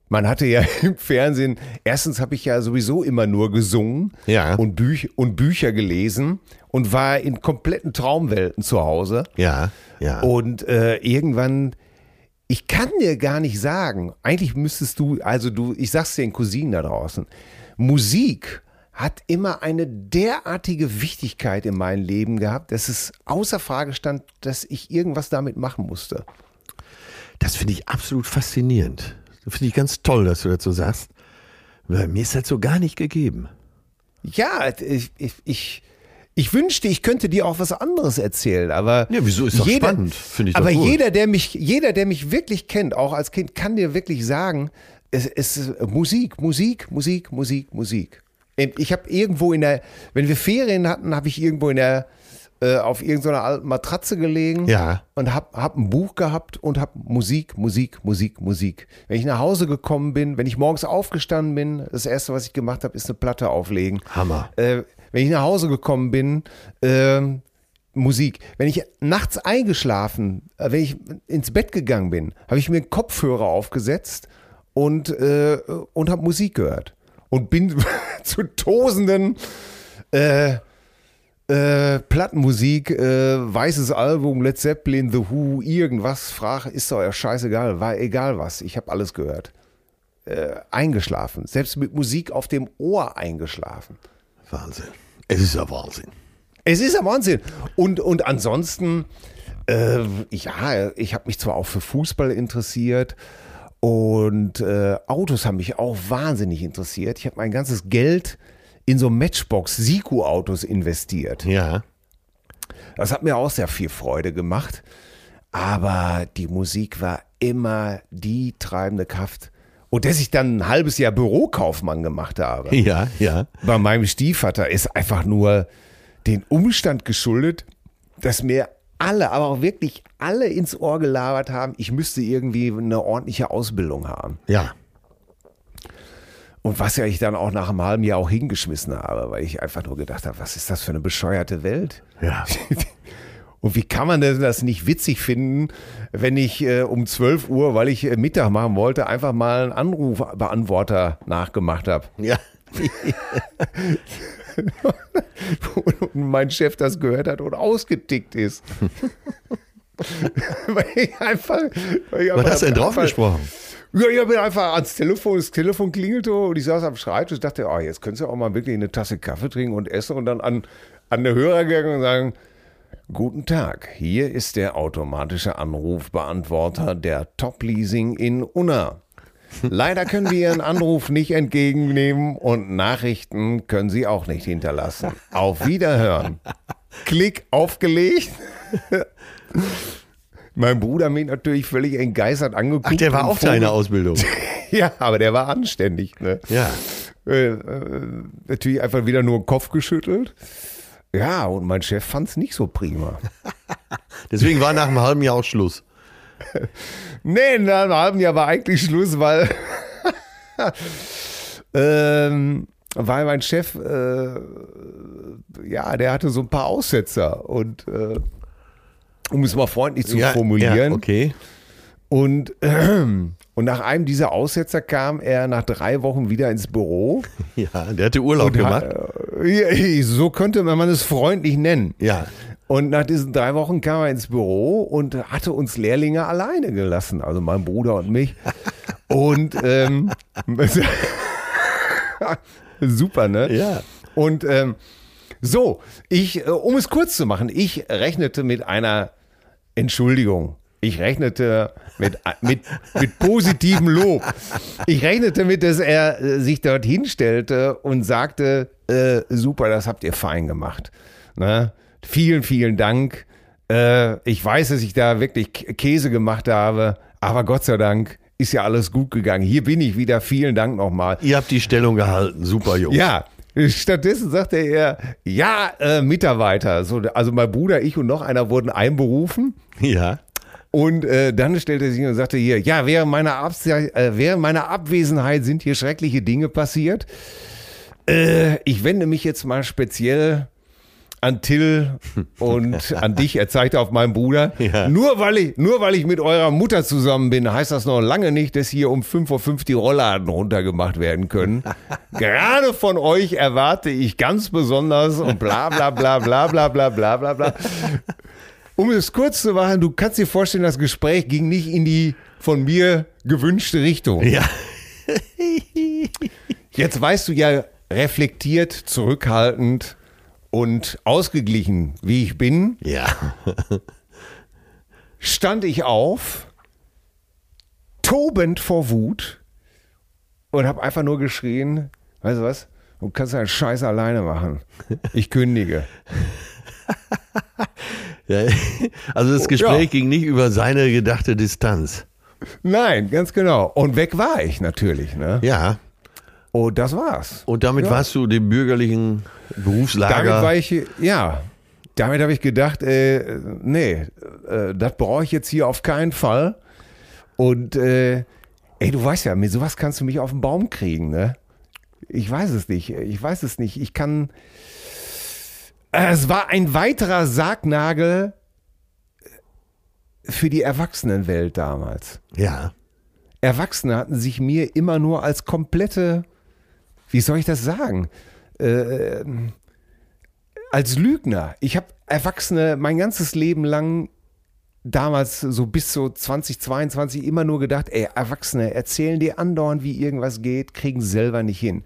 man hatte ja im Fernsehen, erstens habe ich ja sowieso immer nur gesungen Ja. und, Büch und Bücher gelesen und war in kompletten Traumwelten zu Hause. Ja. Ja. Und äh, irgendwann, ich kann dir gar nicht sagen, eigentlich müsstest du, also du, ich sag's den Cousinen da draußen, Musik hat immer eine derartige Wichtigkeit in meinem Leben gehabt, dass es außer Frage stand, dass ich irgendwas damit machen musste. Das finde ich absolut faszinierend. Das finde ich ganz toll, dass du dazu sagst. Weil mir ist das so gar nicht gegeben. Ja, ich, ich, ich, wünschte, ich könnte dir auch was anderes erzählen, aber Ja, wieso? Ist doch spannend. Finde ich aber gut. jeder, der mich, jeder, der mich wirklich kennt, auch als Kind, kann dir wirklich sagen, es, es ist Musik, Musik, Musik, Musik, Musik. Ich habe irgendwo in der, wenn wir Ferien hatten, habe ich irgendwo in der äh, auf irgendeiner alten Matratze gelegen Ja. und habe hab ein Buch gehabt und habe Musik, Musik, Musik, Musik. Wenn ich nach Hause gekommen bin, wenn ich morgens aufgestanden bin, das erste, was ich gemacht habe, ist eine Platte auflegen. Hammer. Äh, wenn ich nach Hause gekommen bin, ähm, Musik. Wenn ich nachts eingeschlafen, äh, wenn ich ins Bett gegangen bin, habe ich mir einen Kopfhörer aufgesetzt und, äh, und habe Musik gehört. Und bin zu Tosenden äh, äh, Plattenmusik, äh, weißes Album, Led Zeppelin, The Who, irgendwas, frag, ist doch ja scheißegal, war egal was, ich habe alles gehört. Äh, eingeschlafen, selbst mit Musik auf dem Ohr eingeschlafen. Wahnsinn. Es ist ja Wahnsinn. Es ist ja Wahnsinn. Und, und ansonsten, äh, ja, ich habe mich zwar auch für Fußball interessiert und äh, Autos haben mich auch wahnsinnig interessiert. Ich habe mein ganzes Geld in so Matchbox Siku-Autos investiert. Ja. Das hat mir auch sehr viel Freude gemacht. Aber die Musik war immer die treibende Kraft. Und dass ich dann ein halbes Jahr Bürokaufmann gemacht habe Ja, ja. bei meinem Stiefvater ist einfach nur den Umstand geschuldet, dass mir alle, aber auch wirklich alle ins Ohr gelabert haben, ich müsste irgendwie eine ordentliche Ausbildung haben. Ja. Und was ja ich dann auch nach einem halben Jahr auch hingeschmissen habe, weil ich einfach nur gedacht habe, was ist das für eine bescheuerte Welt? Ja. Und wie kann man denn das nicht witzig finden, wenn ich äh, um 12 Uhr, weil ich äh, Mittag machen wollte, einfach mal einen Anrufbeantworter nachgemacht habe? Ja. und mein Chef das gehört hat und ausgetickt ist. weil ich einfach. Weil ich Was hast du denn drauf gesprochen? Ja, ich bin einfach ans Telefon, das Telefon klingelte und ich saß am Schreibtisch und dachte, oh, jetzt könntest du auch mal wirklich eine Tasse Kaffee trinken und essen und dann an, an den Hörer gegangen und sagen, Guten Tag, hier ist der automatische Anrufbeantworter der Top Leasing in Unna. Leider können wir Ihren Anruf nicht entgegennehmen und Nachrichten können Sie auch nicht hinterlassen. Auf Wiederhören. Klick aufgelegt. Mein Bruder mich natürlich völlig entgeistert angeguckt. Ach, der war auch deine Vogel- Ausbildung. Ja, aber der war anständig. Ne? Ja. Äh, äh, natürlich einfach wieder nur den Kopf geschüttelt. Ja, und mein Chef fand es nicht so prima. Deswegen war nach einem halben Jahr auch Schluss. Nee, nach einem halben Jahr war eigentlich Schluss, weil, ähm, weil mein Chef, äh, ja, der hatte so ein paar Aussetzer und äh, um es mal freundlich zu ja, formulieren. Ja, okay. Und, ähm, und nach einem dieser Aussetzer kam er nach drei Wochen wieder ins Büro. Ja, der hatte Urlaub gemacht. äh, so könnte man es freundlich nennen. Ja. Und nach diesen drei Wochen kam er ins Büro und hatte uns Lehrlinge alleine gelassen, also mein Bruder und mich. Und ähm, super, ne? Ja. Und ähm, so, ich, äh, um es kurz zu machen, ich rechnete mit einer Entschuldigung. Ich rechnete mit, mit, mit positivem Lob. Ich rechnete mit, dass er äh, sich dort hinstellte und sagte, äh, super, das habt ihr fein gemacht. Ne? Vielen, vielen Dank. Äh, ich weiß, dass ich da wirklich Käse gemacht habe, aber Gott sei Dank ist ja alles gut gegangen. Hier bin ich wieder. Vielen Dank nochmal. Ihr habt die Stellung gehalten. Super, Jungs. Ja, stattdessen sagte er, ja, äh, Mitarbeiter. So, also mein Bruder, ich und noch einer wurden einberufen. Ja. Und äh, dann stellte er sich und sagte hier, ja, während meiner, Abs äh, während meiner Abwesenheit sind hier schreckliche Dinge passiert. Äh, ich wende mich jetzt mal speziell an Till und an dich. Er zeigte auf meinen Bruder. Ja. Nur, weil ich, nur weil ich mit eurer Mutter zusammen bin, heißt das noch lange nicht, dass hier um 5.05 Uhr die Rollladen runtergemacht werden können. Gerade von euch erwarte ich ganz besonders und bla bla bla bla bla bla bla bla bla. Um es kurz zu machen, du kannst dir vorstellen, das Gespräch ging nicht in die von mir gewünschte Richtung. Ja. Jetzt weißt du ja reflektiert, zurückhaltend und ausgeglichen, wie ich bin, Ja. stand ich auf, tobend vor Wut und habe einfach nur geschrien, weißt du was, du kannst deinen Scheiß alleine machen. Ich kündige. ja. Also das Gespräch Ja. ging nicht über seine gedachte Distanz. Nein, ganz genau. Und weg war ich natürlich. Ne? Ja. Und das war's. Und damit Ja. warst du dem bürgerlichen Damit Berufslager. war ich, ja, damit habe ich gedacht, äh, nee, äh, das brauche ich jetzt hier auf keinen Fall. Und äh, ey, du weißt ja, mit sowas kannst du mich auf den Baum kriegen, ne? Ich weiß es nicht, ich weiß es nicht. Ich kann. Äh, Es war ein weiterer Sargnagel für die Erwachsenenwelt damals. ja. Erwachsene hatten sich mir immer nur als komplette, wie soll ich das sagen, äh, als Lügner. Ich habe Erwachsene mein ganzes Leben lang, damals so bis so 2022, immer nur gedacht, ey, Erwachsene erzählen dir andauernd, wie irgendwas geht, kriegen selber nicht hin.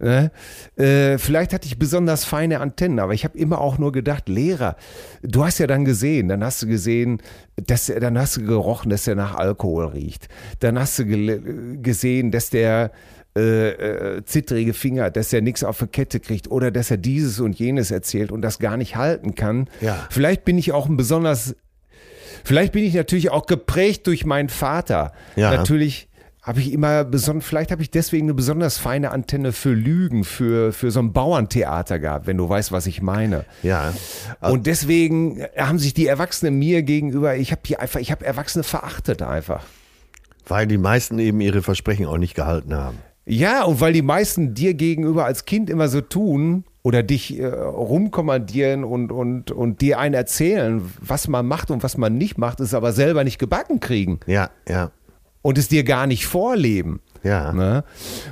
Ne? Äh, vielleicht hatte ich besonders feine Antennen, aber ich habe immer auch nur gedacht, Lehrer, du hast ja dann gesehen, dann hast du gesehen, dass er, dann hast du gerochen, dass er nach Alkohol riecht. Dann hast du gesehen, dass der äh, äh, zittrige Finger, dass er nichts auf die Kette kriegt oder dass er dieses und jenes erzählt und das gar nicht halten kann. Ja. Vielleicht bin ich auch ein besonders, vielleicht bin ich natürlich auch geprägt durch meinen Vater. Ja. Natürlich habe ich immer besonders, vielleicht habe ich deswegen eine besonders feine Antenne für Lügen, für, für so ein Bauerntheater gehabt, wenn du weißt, was ich meine. Ja. Und deswegen haben sich die Erwachsenen mir gegenüber, ich habe die einfach, ich habe Erwachsene verachtet einfach. Weil die meisten eben ihre Versprechen auch nicht gehalten haben. Ja, und weil die meisten dir gegenüber als Kind immer so tun oder dich äh, rumkommandieren und, und, und dir einen erzählen, was man macht und was man nicht macht, es aber selber nicht gebacken kriegen Ja, ja. und es dir gar nicht vorleben. Ja. Ne?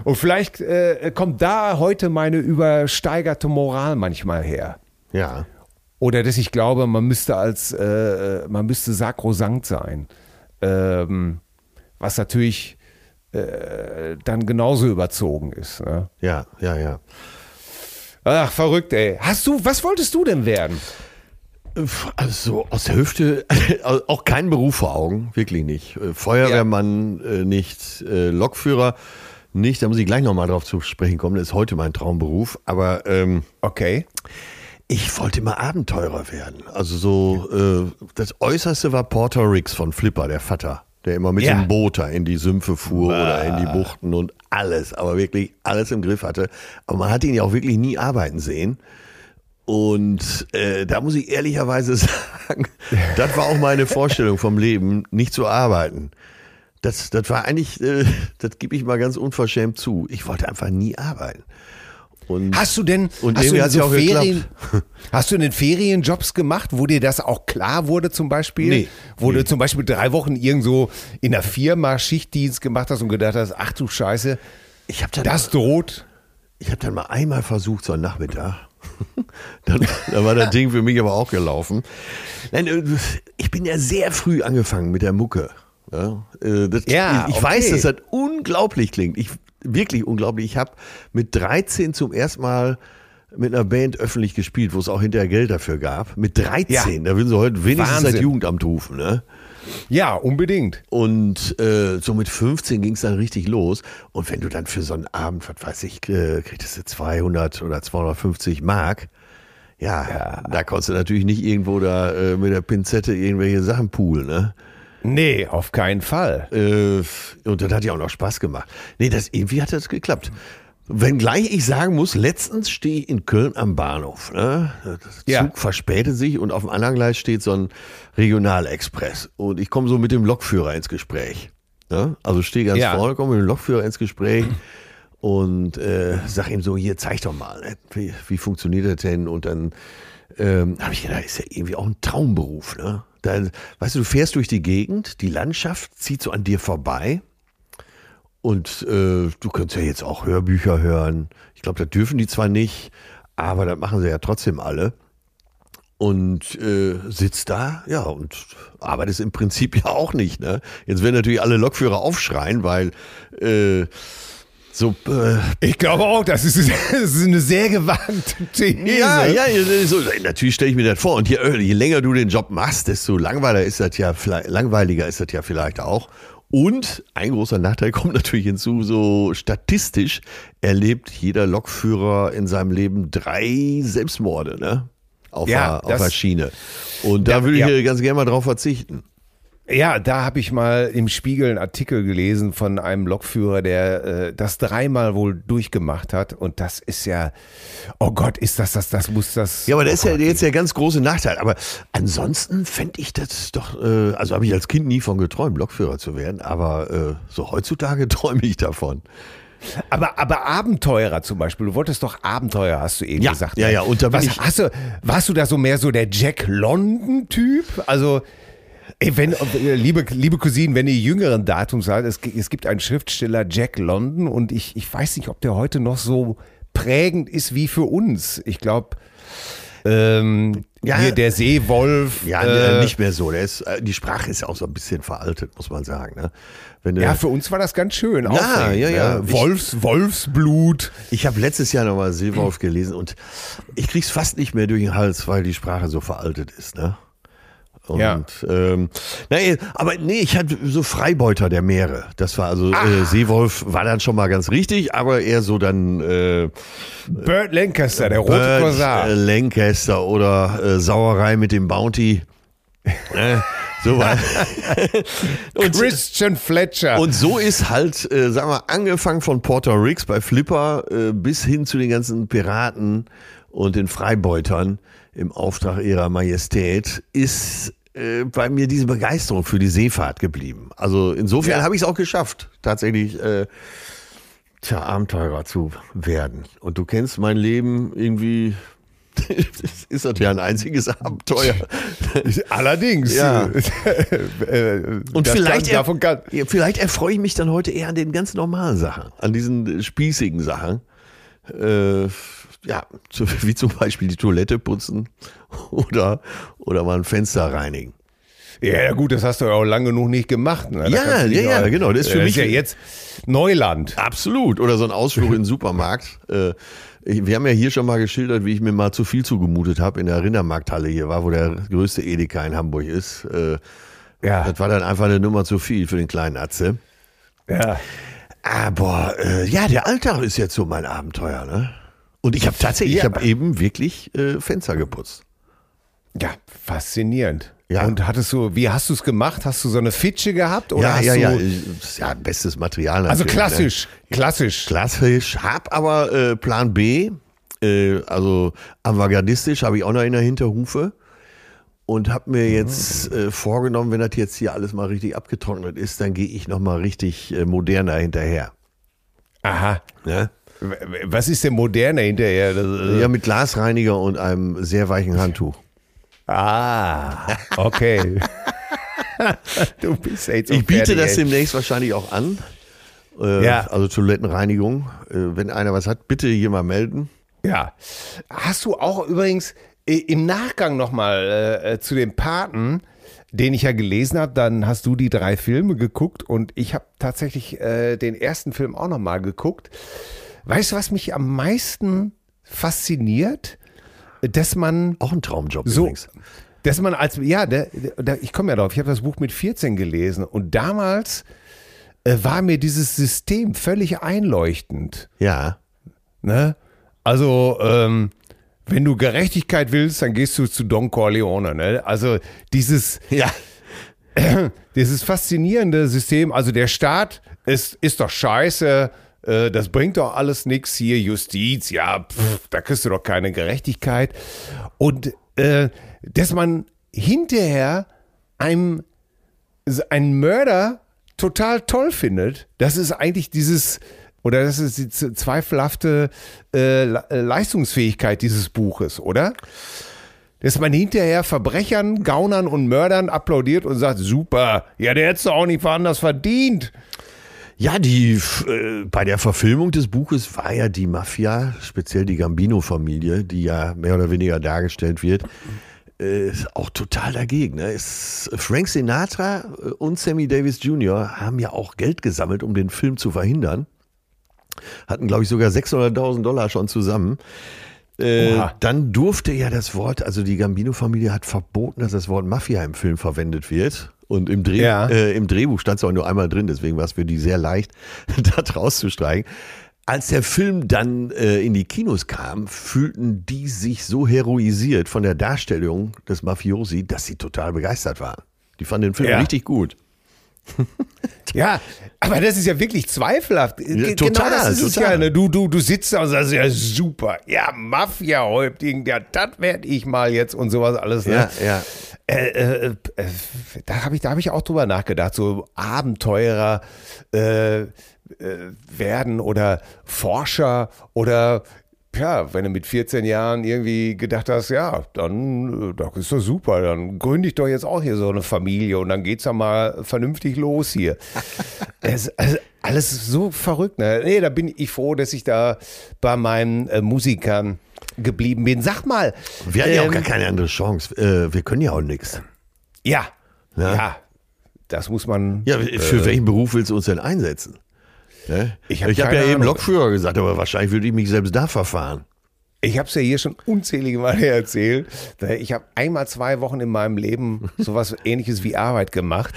Und vielleicht äh, kommt da heute meine übersteigerte Moral manchmal her. Ja. Oder dass ich glaube, man müsste als, äh, man müsste sakrosankt sein. Ähm, was natürlich äh, dann genauso überzogen ist. Ne? Ja, ja, ja. Ach, verrückt, ey. Hast du, was wolltest du denn werden? Also aus der Hüfte, auch kein Beruf vor Augen, wirklich nicht. Äh, Feuerwehrmann äh, nicht, Lokführer nicht, da muss ich gleich nochmal drauf zu sprechen kommen, das ist heute mein Traumberuf, aber ähm, Okay. ich wollte immer Abenteurer werden. Also so, äh, das Äußerste war Porter Riggs von Flipper, der Vater, der immer mit Ja. dem Boot in die Sümpfe fuhr oder in die Buchten und alles, aber wirklich alles im Griff hatte. Aber man hat ihn ja auch wirklich nie arbeiten sehen. Und äh, da muss ich ehrlicherweise sagen, das war auch meine Vorstellung vom Leben, nicht zu arbeiten. Das, das war eigentlich, äh, das gebe ich mal ganz unverschämt zu. Ich wollte einfach nie arbeiten. Und Hast du denn, Und hast du denn so Ferien, hast du denn Ferienjobs gemacht, wo dir das auch klar wurde zum Beispiel? Nee, Wo nee. du zum Beispiel drei Wochen irgendwo in der Firma Schichtdienst gemacht hast und gedacht hast, ach du Scheiße, ich habe dann, das droht. ich hab dann mal einmal versucht, so einen Nachmittag. dann, dann war das Ding für mich aber auch gelaufen. Nein, äh, ich bin ja sehr früh angefangen mit der Mucke. Ja, äh, das, Ja, ich okay. weiß, dass das unglaublich klingt. Ich, wirklich unglaublich. Ich habe mit 13 zum ersten Mal mit einer Band öffentlich gespielt, wo es auch hinterher Geld dafür gab. Mit 13, Ja. da würden sie heute wenigstens das Wahnsinn. Jugendamt rufen. Ne? Ja, unbedingt. Und äh, so mit 15 ging es dann richtig los. Und wenn du dann für so einen Abend, was weiß ich, äh, kriegst du 200 oder 250 Mark, ja, da konntest du natürlich nicht irgendwo da äh, mit der Pinzette irgendwelche Sachen poolen, ne? Nee, auf keinen Fall. Äh, und das hat ja auch noch Spaß gemacht. Nee, das, irgendwie hat das geklappt. Wenngleich ich sagen muss, letztens stehe ich in Köln am Bahnhof. Ne? Der Zug Ja. verspätet sich und auf dem anderen Gleis steht so ein Regionalexpress. Und ich komme so mit dem Lokführer ins Gespräch. Ne? Also stehe ganz Ja. vorne, komme mit dem Lokführer ins Gespräch und äh, sag ihm so, hier, zeig doch mal, ne? wie, wie funktioniert das denn? Und dann ähm, habe ich gedacht, ist ja irgendwie auch ein Traumberuf. Ne? Dann, weißt du, du fährst durch die Gegend, die Landschaft zieht so an dir vorbei. Und äh, du könntest ja jetzt auch Hörbücher hören. Ich glaube, das dürfen die zwar nicht, aber das machen sie ja trotzdem alle. Und äh, sitzt da, ja, und arbeitest im Prinzip ja auch nicht. Ne? Jetzt werden natürlich alle Lokführer aufschreien, weil äh, so äh, Ich glaube auch, das ist, das ist eine sehr gewagte These. Ja, ja, so, natürlich stelle ich mir das vor. Und je, je länger du den Job machst, desto langweiliger ist das ja, vielleicht- langweiliger ist das ja vielleicht auch. Und ein großer Nachteil kommt natürlich hinzu, so statistisch erlebt jeder Lokführer in seinem Leben drei Selbstmorde, ne? Auf, Ja, der, auf das- der Schiene. Und da Ja, würde ich ja. ganz gerne mal drauf verzichten. Ja, da habe ich mal im Spiegel einen Artikel gelesen von einem Lokführer, der äh, das dreimal wohl durchgemacht hat. Und das ist ja, oh Gott, ist das das, das muss das. Ja, aber das oh ist ja Gott. jetzt der ganz große Nachteil. Aber ansonsten fände ich das doch, äh, also habe ich als Kind nie von geträumt, Lokführer zu werden, aber äh, so heutzutage träume ich davon. Aber, aber Abenteurer zum Beispiel, du wolltest doch Abenteuer, hast du eben Ja, gesagt. ja, ja, und da Was, ich- hast du, warst du da so mehr so der Jack London-Typ? Also, ey, wenn, äh, liebe, liebe Cousinen, wenn ihr jüngeren Datums seid, es, es gibt einen Schriftsteller, Jack London, und ich, ich weiß nicht, ob der heute noch so prägend ist wie für uns. Ich glaube, ähm, Ja. hier der Seewolf. Ja, äh, nicht mehr so. Der ist, äh, die Sprache ist ja auch so ein bisschen veraltet, muss man sagen. Ne? Wenn Ja, für uns war das ganz schön. aufregend, ja, ja. Ne? Wolfs, Wolfsblut. ich habe letztes Jahr nochmal Seewolf gelesen und ich krieg's fast nicht mehr durch den Hals, weil die Sprache so veraltet ist. Ne? Und, Ja. ähm, nee, aber nee, ich hatte so Freibeuter der Meere. Das war also, Ah. äh, Seewolf war dann schon mal ganz richtig, aber eher so dann äh, Burt Lancaster, der rote Korsar. Lancaster oder äh, Sauerei mit dem Bounty. äh, So war und, Christian Fletcher. und so ist halt, äh, sagen wir, angefangen von Porter Riggs bei Flipper äh, bis hin zu den ganzen Piraten und den Freibeutern im Auftrag ihrer Majestät ist äh, bei mir diese Begeisterung für die Seefahrt geblieben. Also insofern Ja. habe ich es auch geschafft, tatsächlich äh, tja, Abenteurer zu werden. Und du kennst mein Leben irgendwie. Das ist das ja ein einziges Abenteuer. Allerdings. Ja. Äh, Und vielleicht, kann, kann, vielleicht erfreue ich mich dann heute eher an den ganz normalen Sachen, an diesen äh, spießigen Sachen. Äh, ja, wie zum Beispiel die Toilette putzen oder, oder mal ein Fenster reinigen. Ja, gut, das hast du ja auch lange genug nicht gemacht. Ne? Ja, ja, ja, genau, das ist für das mich- ja jetzt Neuland. Absolut. Oder so ein Ausflug in den Supermarkt. Äh, wir haben ja hier schon mal geschildert, wie ich mir mal zu viel zugemutet habe in der Rindermarkthalle hier war, wo der größte Edeka in Hamburg ist. Äh, Ja, das war dann einfach eine Nummer zu viel für den kleinen Atze. ja. Aber äh, ja, der Alltag ist jetzt so mein Abenteuer, ne? Und ich habe tatsächlich, ich habe eben wirklich äh, Fenster geputzt. Ja, faszinierend. Ja. Und hattest du, wie hast du es gemacht? Hast du so eine Fitsche gehabt? Oder ja, ja, ja, ja, bestes Material. Also natürlich, klassisch, klassisch. Ne? Klassisch, hab aber äh, Plan B, äh, also avantgardistisch habe ich auch noch in der Hinterhufe und habe mir jetzt äh, vorgenommen, wenn das jetzt hier alles mal richtig abgetrocknet ist, dann gehe ich noch mal richtig äh, moderner hinterher. Aha. Ne? Was ist denn moderner hinterher? Ja, mit Glasreiniger und einem sehr weichen Handtuch. Ah, okay. du bist jetzt Ich biete fertig, das ey. demnächst wahrscheinlich auch an. Äh, Ja. Also Toilettenreinigung. Äh, wenn einer was hat, bitte hier mal melden. Ja. Hast du auch übrigens äh, im Nachgang nochmal äh, äh, zu dem Paten, den ich ja gelesen habe, dann hast du die drei Filme geguckt und ich habe tatsächlich äh, den ersten Film auch nochmal geguckt. Weißt du, was mich am meisten fasziniert? Dass man Auch ein Traumjob so, übrigens. dass man als, ja, der, der, ich komme ja drauf, ich habe das Buch mit 14 gelesen und damals äh, war mir dieses System völlig einleuchtend. Ja. Ne? Also, ähm, wenn du Gerechtigkeit willst, dann gehst du zu Don Corleone. Ne? Also dieses, Ja. dieses faszinierende System, also der Staat ist, ist doch scheiße, äh, das bringt doch alles nichts hier, Justiz, ja, pff, da kriegst du doch keine Gerechtigkeit. Und äh, dass man hinterher einem einen Mörder total toll findet, das ist eigentlich dieses, oder das ist die zweifelhafte äh, äh, Leistungsfähigkeit dieses Buches, oder? Dass man hinterher Verbrechern, Gaunern und Mördern applaudiert und sagt, super, ja, der hätte es auch nicht anders verdient. Ja, die äh, bei der Verfilmung des Buches war ja die Mafia, speziell die Gambino-Familie, die ja mehr oder weniger dargestellt wird, äh, auch total dagegen. Ne? Es, Frank Sinatra äh, und Sammy Davis Jr. haben ja auch Geld gesammelt, um den Film zu verhindern. Hatten, glaube ich, sogar 600.000 Dollar schon zusammen. Äh, dann durfte ja das Wort, also die Gambino-Familie hat verboten, dass das Wort Mafia im Film verwendet wird. Und im, Dreh, Ja. äh, im Drehbuch stand es auch nur einmal drin, deswegen war es für die sehr leicht, da rauszustreichen. Als der Film dann äh, in die Kinos kam, fühlten die sich so heroisiert von der Darstellung des Mafiosi, dass sie total begeistert waren. Die fanden den Film Ja. richtig gut. Ja, aber das ist ja wirklich zweifelhaft. Total, genau das ist es total. ja. Ne? Du, du, du sitzt da und sagst, ja, super. Ja, Mafia-Häuptling, ja, das werde ich mal jetzt und sowas alles. Ne? Ja, ja. Äh, äh, äh, da habe ich, da hab ich auch drüber nachgedacht, so Abenteurer äh, äh, werden oder Forscher oder ja, wenn du mit 14 Jahren irgendwie gedacht hast, ja, dann äh, das ist doch super, dann gründe ich doch jetzt auch hier so eine Familie und dann geht's ja mal vernünftig los hier. es, also, alles so verrückt, ne? Nee, da bin ich froh, dass ich da bei meinen äh, Musikern geblieben bin. Sag mal. Wir hatten ja auch ähm, gar keine andere Chance. Äh, wir können ja auch nichts. Ja, Ja. ja, das muss man. Ja, für welchen Beruf willst du uns denn einsetzen? Ne? Ich Ich hab habe hab ja eben Ahnung. Lokführer gesagt, aber wahrscheinlich würde ich mich selbst da verfahren. Ich habe es ja hier schon unzählige Male erzählt. weil Ich habe einmal zwei Wochen in meinem Leben sowas ähnliches wie Arbeit gemacht.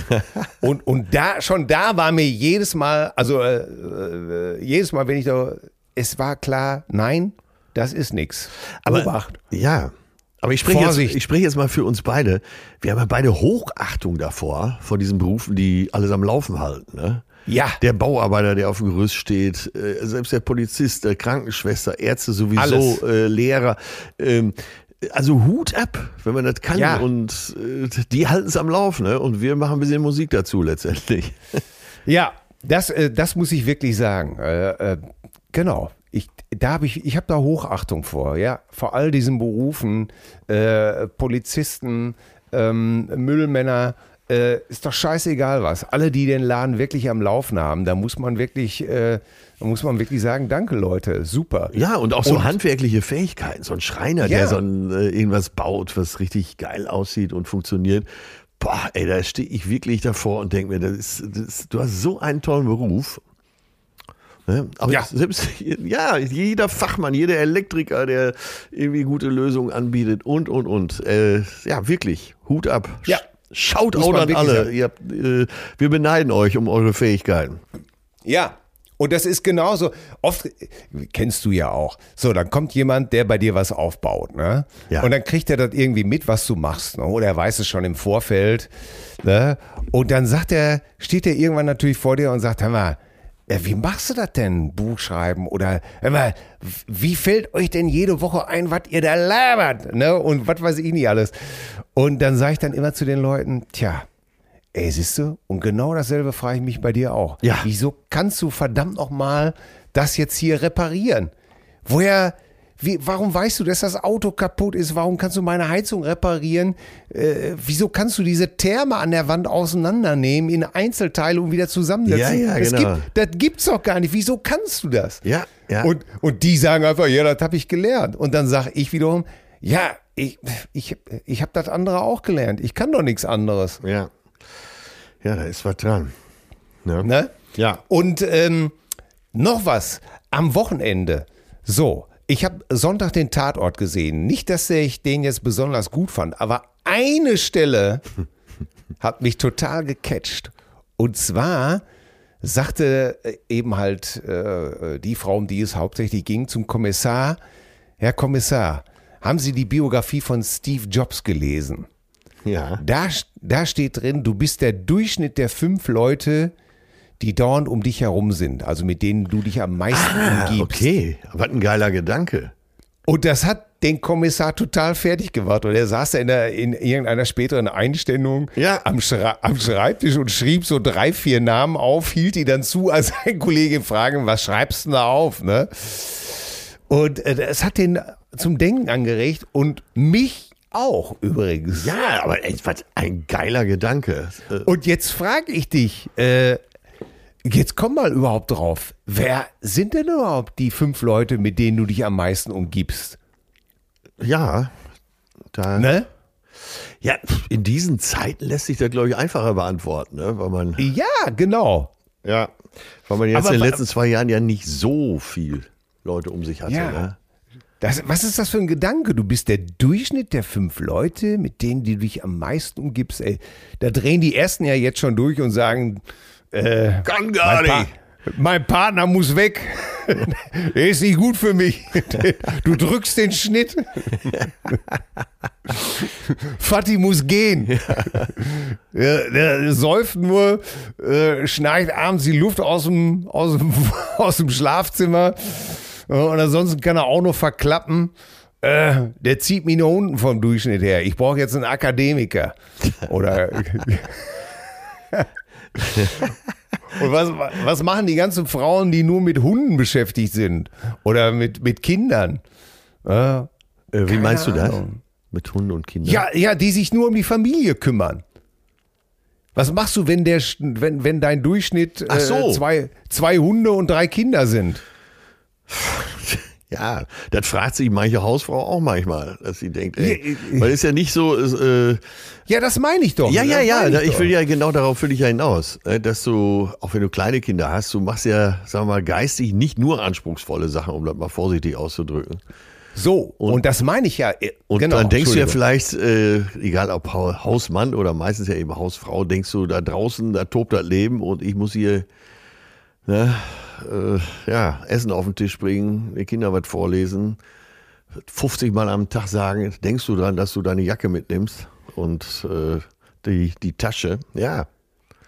Und, und da, schon da war mir jedes Mal, also äh, äh, jedes Mal, wenn ich da, es war klar, nein, das ist nix. Aber Obacht. ja, Aber ich spreche, jetzt, ich spreche jetzt mal für uns beide. Wir haben ja beide Hochachtung davor, vor diesen Berufen, die alles am Laufen halten. Ne? Ja. Der Bauarbeiter, der auf dem Gerüst steht, äh, selbst der Polizist, der Krankenschwester, Ärzte sowieso, äh, Lehrer. Ähm, also Hut ab, wenn man das kann. Ja. Und äh, die halten es am Laufen. Ne? Und wir machen ein bisschen Musik dazu letztendlich. Ja, das, äh, das muss ich wirklich sagen. Äh, äh, genau. Ich, da habe ich, ich habe da Hochachtung vor, ja, vor all diesen Berufen, Polizisten, ähm, Müllmänner, äh, ist doch scheißegal was. Alle, die den Laden wirklich am Laufen haben, da muss man wirklich, äh, da muss man wirklich sagen, danke Leute, super. Ja, und auch so Und- handwerkliche Fähigkeiten. So ein Schreiner, Ja. der so ein, äh, irgendwas baut, was richtig geil aussieht und funktioniert. Boah, ey, da stehe ich wirklich davor und denke mir, das ist, das du hast so einen tollen Beruf. Ne? Aber Ja. selbst, ja, jeder Fachmann, jeder Elektriker, der irgendwie gute Lösungen anbietet und, und, und. Äh, ja, wirklich, Hut ab. Ja. Schaut auch an alle. Ihr habt, äh, wir beneiden euch um eure Fähigkeiten. Ja. Und das ist genauso, oft kennst du ja auch. So, dann kommt jemand, der bei dir was aufbaut, ne? Ja. Und dann kriegt er das irgendwie mit, was du machst, ne? Oder er weiß es schon im Vorfeld, ne? Und dann sagt er, steht er irgendwann natürlich vor dir und sagt, hör mal, äh, wie machst du das denn, Buch schreiben? Oder mal, wie fällt euch denn jede Woche ein, was ihr da labert? Ne? Und was weiß ich nicht alles. Und dann sage ich dann immer zu den Leuten, tja, Ey, siehst du? Und genau dasselbe frage ich mich bei dir auch. Ja. Wieso kannst du verdammt nochmal das jetzt hier reparieren? Woher, wie, warum weißt du, dass das Auto kaputt ist? Warum kannst du meine Heizung reparieren? Äh, wieso kannst du diese Therme an der Wand auseinandernehmen in Einzelteile und wieder zusammensetzen? Ja, ja, das genau. Gibt, das gibt's doch gar nicht. Wieso kannst du das? Ja, ja. Und, und die sagen einfach, ja, das habe ich gelernt. Und dann sage ich wiederum, ja, ich, ich, ich habe das andere auch gelernt. Ich kann doch nichts anderes. Ja. Ja, da ist was dran. Ne? Ne? Ja. Und ähm, noch was am Wochenende. So, ich habe Sonntag den Tatort gesehen. Nicht, dass ich den jetzt besonders gut fand, aber eine Stelle hat mich total gecatcht. Und zwar sagte äh, eben halt äh, die Frau, um die es hauptsächlich ging, zum Kommissar, Herr Kommissar, haben Sie die Biografie von Steve Jobs gelesen? Ja. Da, da steht drin, du bist der Durchschnitt der fünf Leute, die dauernd um dich herum sind, also mit denen du dich am meisten Ah, umgibst. okay. Was ein geiler Gedanke. Und das hat den Kommissar total fertig gemacht. Und er saß da in, der, in irgendeiner späteren Einstellung Ja. am, Schra am Schreibtisch und schrieb so drei, vier Namen auf, hielt die dann zu, als ein Kollege fragen, was schreibst du da auf? Ne? Und äh, es hat den zum Denken angeregt und mich auch übrigens. Ja, aber ey, was ein geiler Gedanke. Äh, Und jetzt frage ich dich, äh, jetzt komm mal überhaupt drauf. Wer sind denn überhaupt die fünf Leute, mit denen du dich am meisten umgibst? Ja. Da, Ne? Ja, in diesen Zeiten lässt sich das, glaube ich, einfacher beantworten, ne? weil man, Ja, genau. ja, weil man jetzt Aber in den letzten zwei Jahren ja nicht so viel Leute um sich hatte. Ja. Ne? Das, was ist das für ein Gedanke? Du bist der Durchschnitt der fünf Leute, mit denen du dich am meisten umgibst. Ey, da drehen die ersten ja jetzt schon durch und sagen, äh, Kann gar mein, Pa- nicht. mein Partner muss weg. Der ist nicht gut für mich. Du drückst den Schnitt. Fatih muss gehen. Der, der säuft nur, äh, schnarcht abends die Luft aus dem, aus dem, aus dem Schlafzimmer. Ja, Und ansonsten kann er auch noch verklappen. Äh, der zieht mich nur unten vom Durchschnitt her. Ich brauche jetzt einen Akademiker. Oder. Und was, was machen die ganzen Frauen, die nur mit Hunden beschäftigt sind? Oder mit, mit Kindern? Äh, wie meinst du das? Ahnung. Mit Hunden und Kindern? ja, ja, die sich nur um die Familie kümmern. Was machst du, wenn, der, wenn, wenn dein Durchschnitt so. äh, zwei, zwei Hunde und drei Kinder sind? Ja, das fragt sich manche Hausfrau auch manchmal, dass sie denkt, ey, Ja, weil es ist ja nicht so, äh, Ja, das meine ich doch. ja, ja, Das ja, da- ich doch. will ja genau darauf will ich ja hinaus, äh, dass du, auch wenn du kleine Kinder hast, du machst ja, sagen wir mal, geistig nicht nur anspruchsvolle Sachen, um das mal vorsichtig auszudrücken. So, und, das meine ich ja. äh, Und genau, dann denkst du ja vielleicht, äh, egal ob Hau- Hausmann oder meistens ja eben Hausfrau, denkst du, da draußen, da tobt das Leben und ich muss hier ne, äh, ja, Essen auf den Tisch bringen, den Kindern was vorlesen, 50 Mal am Tag sagen, denkst du dran, dass du deine Jacke mitnimmst und äh, die, die Tasche? Ja.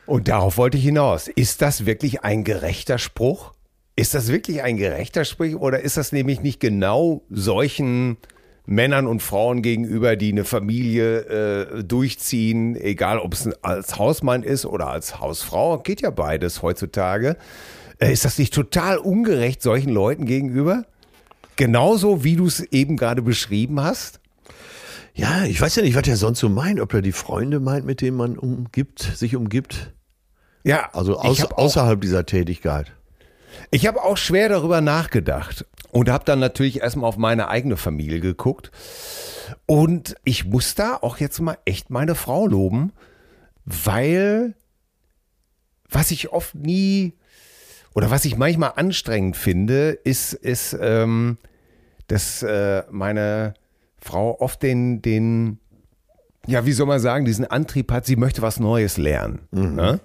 Und darauf wollte ich hinaus. Ist das wirklich ein gerechter Spruch? Ist das wirklich ein gerechter Spruch oder ist das nämlich nicht genau solchen Männern und Frauen gegenüber, die eine Familie äh, durchziehen, egal ob es als Hausmann ist oder als Hausfrau, geht ja beides heutzutage. Äh, ist das nicht total ungerecht solchen Leuten gegenüber? Genauso wie du es eben gerade beschrieben hast? Ja, ich weiß ja nicht, was er sonst so meint, ob er die Freunde meint, mit denen man umgibt, sich umgibt. Ja, Also aus, außerhalb dieser Tätigkeit. Ich habe auch schwer darüber nachgedacht und habe dann natürlich erstmal auf meine eigene Familie geguckt. Und ich muss da auch jetzt mal echt meine Frau loben, weil was ich oft nie oder was ich manchmal anstrengend finde, ist, ist ähm, dass äh, meine Frau oft den, den, ja, wie soll man sagen, diesen Antrieb hat, sie möchte was Neues lernen. Ne?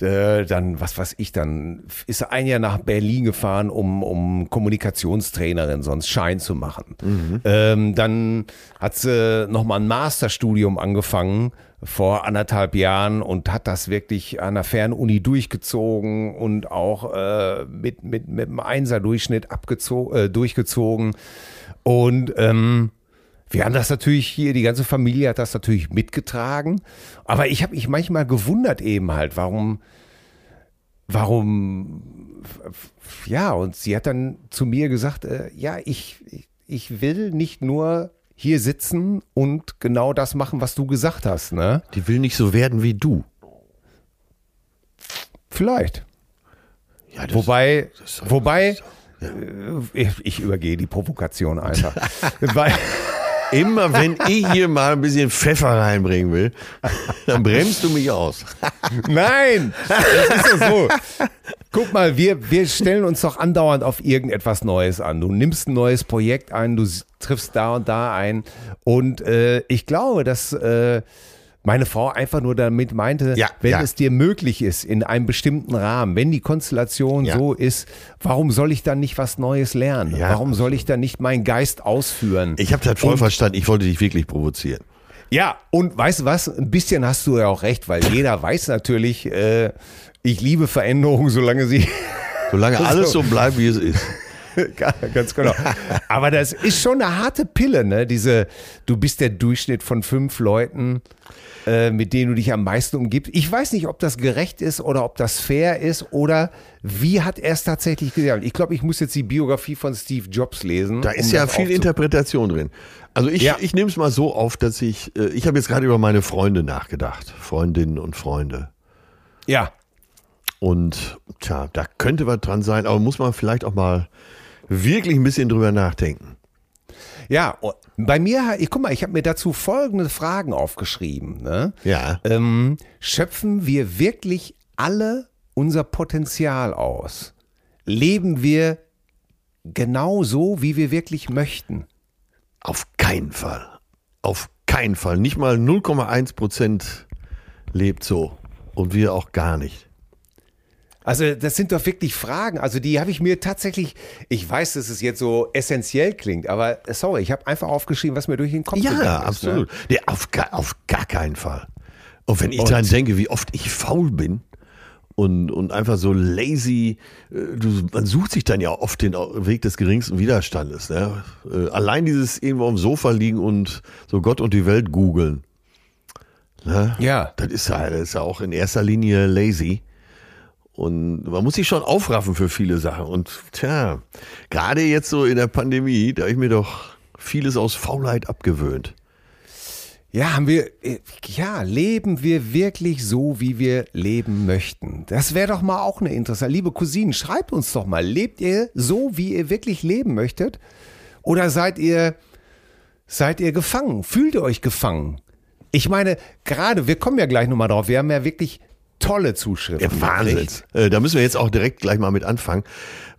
Äh, dann, was weiß ich, dann ist er ein Jahr nach Berlin gefahren, um, um Kommunikationstrainerin sonst Schein zu machen. Ähm, dann hat sie nochmal ein Masterstudium angefangen vor anderthalb Jahren und hat das wirklich an der Fernuni durchgezogen und auch äh, mit, mit, mit einem Einser-Durchschnitt äh, durchgezogen. Und ähm, wir haben das natürlich hier, die ganze Familie hat das natürlich mitgetragen. Aber ich habe mich manchmal gewundert eben halt, warum, warum, ja, und sie hat dann zu mir gesagt, äh, ja, ich- ich will nicht nur hier sitzen und genau das machen, was du gesagt hast, ne? Die will nicht so werden wie du. Vielleicht. Ja, das- Wobei, doch- wobei, das äh, ich, ich übergehe die Provokation einfach. Weil, Immer wenn ich hier mal ein bisschen Pfeffer reinbringen will, dann bremst du mich aus. Nein, das ist doch so. Guck mal, wir, wir stellen uns doch andauernd auf irgendetwas Neues an. Du nimmst ein neues Projekt ein, du triffst da und da ein. Und äh, ich glaube, dass äh, meine Frau einfach nur damit meinte, Ja, wenn ja. es dir möglich ist, in einem bestimmten Rahmen, wenn die Konstellation Ja. so ist, warum soll ich dann nicht was Neues lernen? Warum soll ich dann nicht meinen Geist ausführen? Ich habe das voll Und- verstanden. Ich wollte dich wirklich provozieren. Ja, und weißt du was? Ein bisschen hast du ja auch recht, weil jeder weiß natürlich, äh, ich liebe Veränderungen, solange sie. Solange alles so bleibt, wie es ist. Ganz genau. Aber das ist schon eine harte Pille, ne? Diese, du bist der Durchschnitt von fünf Leuten, äh, mit denen du dich am meisten umgibst. Ich weiß nicht, ob das gerecht ist oder ob das fair ist oder wie hat er es tatsächlich gesagt. Ich glaube, ich muss jetzt die Biografie von Steve Jobs lesen. Da ist um ja viel Interpretation drin. Also ich, Ja. ich nehme es mal so auf, dass ich, äh, ich habe jetzt gerade über meine Freunde nachgedacht. Freundinnen und Freunde. Ja. Und tja, da könnte was dran sein, aber muss man vielleicht auch mal wirklich ein bisschen drüber nachdenken. Ja, und bei mir, ich guck mal, ich habe mir dazu folgende Fragen aufgeschrieben. Ne? Ja. Ähm, schöpfen wir wirklich alle unser Potenzial aus? Leben wir genau so, wie wir wirklich möchten? Auf keinen Fall. Auf keinen Fall. Nicht mal 0,1 Prozent lebt so. Und wir auch gar nicht. Also das sind doch wirklich Fragen. Also die habe ich mir tatsächlich, ich weiß, dass es jetzt so essentiell klingt, aber sorry, ich habe einfach aufgeschrieben, was mir durch den Kopf Ja, gegangen ist. absolut. Ne? Nee, auf, gar, auf gar keinen Fall. Und wenn ich Und- daran denke, wie oft ich faul bin und, und einfach so lazy, äh, du, man sucht sich dann ja oft den Weg des geringsten Widerstandes. Ne? Äh, Allein dieses irgendwo am Sofa liegen und so Gott und die Welt googeln. Ne? Ja. Das ist ja, das ist ja auch in erster Linie lazy. Und man muss sich schon aufraffen für viele Sachen. Und tja, gerade jetzt so in der Pandemie, da habe ich mir doch vieles aus Faulheit abgewöhnt. Ja, haben wir, äh, ja, leben wir wirklich so, wie wir leben möchten? Das wäre doch mal auch eine interessante. Liebe Cousinen, schreibt uns doch mal, lebt ihr so, wie ihr wirklich leben möchtet? Oder seid ihr, seid ihr gefangen? Fühlt ihr euch gefangen? Ich meine, gerade, wir kommen ja gleich nochmal drauf, wir haben ja wirklich tolle Zuschriften. Ja, Wahnsinn. Äh, da müssen wir jetzt auch direkt gleich mal mit anfangen,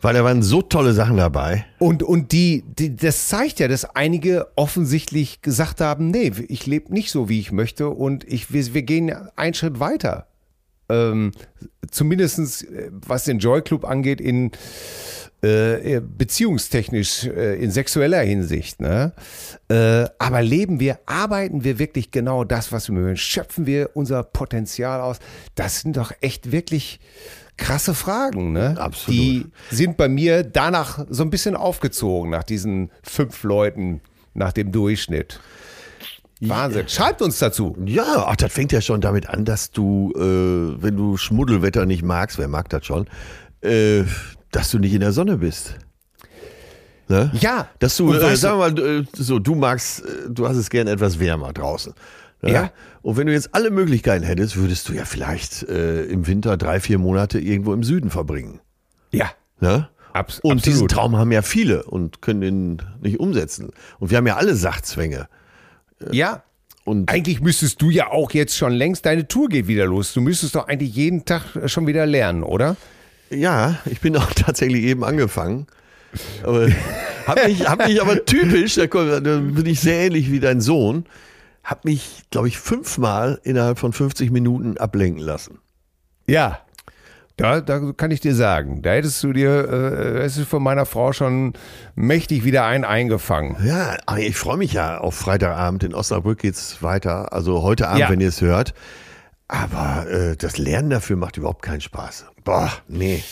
weil da waren so tolle Sachen dabei. Und, und die, die, das zeigt ja, dass einige offensichtlich gesagt haben, nee, ich lebe nicht so, wie ich möchte und ich, wir, wir gehen einen Schritt weiter. ähm, zumindest äh, was den Joy Club angeht, in äh, beziehungstechnisch, äh, in sexueller Hinsicht. Ne? Äh, aber leben wir, arbeiten wir wirklich genau das, was wir mögen? Schöpfen wir unser Potenzial aus? Das sind doch echt wirklich krasse Fragen, ne? Absolut. Die sind bei mir danach so ein bisschen aufgezogen, nach diesen fünf Leuten, nach dem Durchschnitt. Wahnsinn. Schreibt uns dazu. Ja, ach, das fängt ja schon damit an, dass du, äh, wenn du Schmuddelwetter nicht magst, wer mag das schon, äh, dass du nicht in der Sonne bist. Ne? Ja. Dass du, äh, wir mal, äh, so, du magst, äh, du hast es gern etwas wärmer draußen. Ne? Ja. Und wenn du jetzt alle Möglichkeiten hättest, würdest du ja vielleicht äh, im Winter drei, vier Monate irgendwo im Süden verbringen. Ja. Ne? Abs Und diesen absolut. Traum haben ja viele und können den nicht umsetzen. Und wir haben ja alle Sachzwänge. Ja. Und Eigentlich müsstest du ja auch jetzt schon längst, deine Tour geht wieder los. Du müsstest doch eigentlich jeden Tag schon wieder lernen, oder? Ja, ich bin auch tatsächlich eben angefangen. Aber hab mich, hab mich aber typisch, da, bin ich sehr ähnlich wie dein Sohn, hab mich, glaube ich, fünfmal innerhalb von 50 Minuten ablenken lassen. Ja. Da, da kann ich dir sagen, da hättest du dir, äh, es ist von meiner Frau schon mächtig wieder ein eingefangen. Ja, aber ich freue mich ja auf Freitagabend. In Osnabrück geht's weiter. Also heute Abend, Ja. wenn ihr es hört. Aber äh, das Lernen dafür macht überhaupt keinen Spaß. Boah, nee.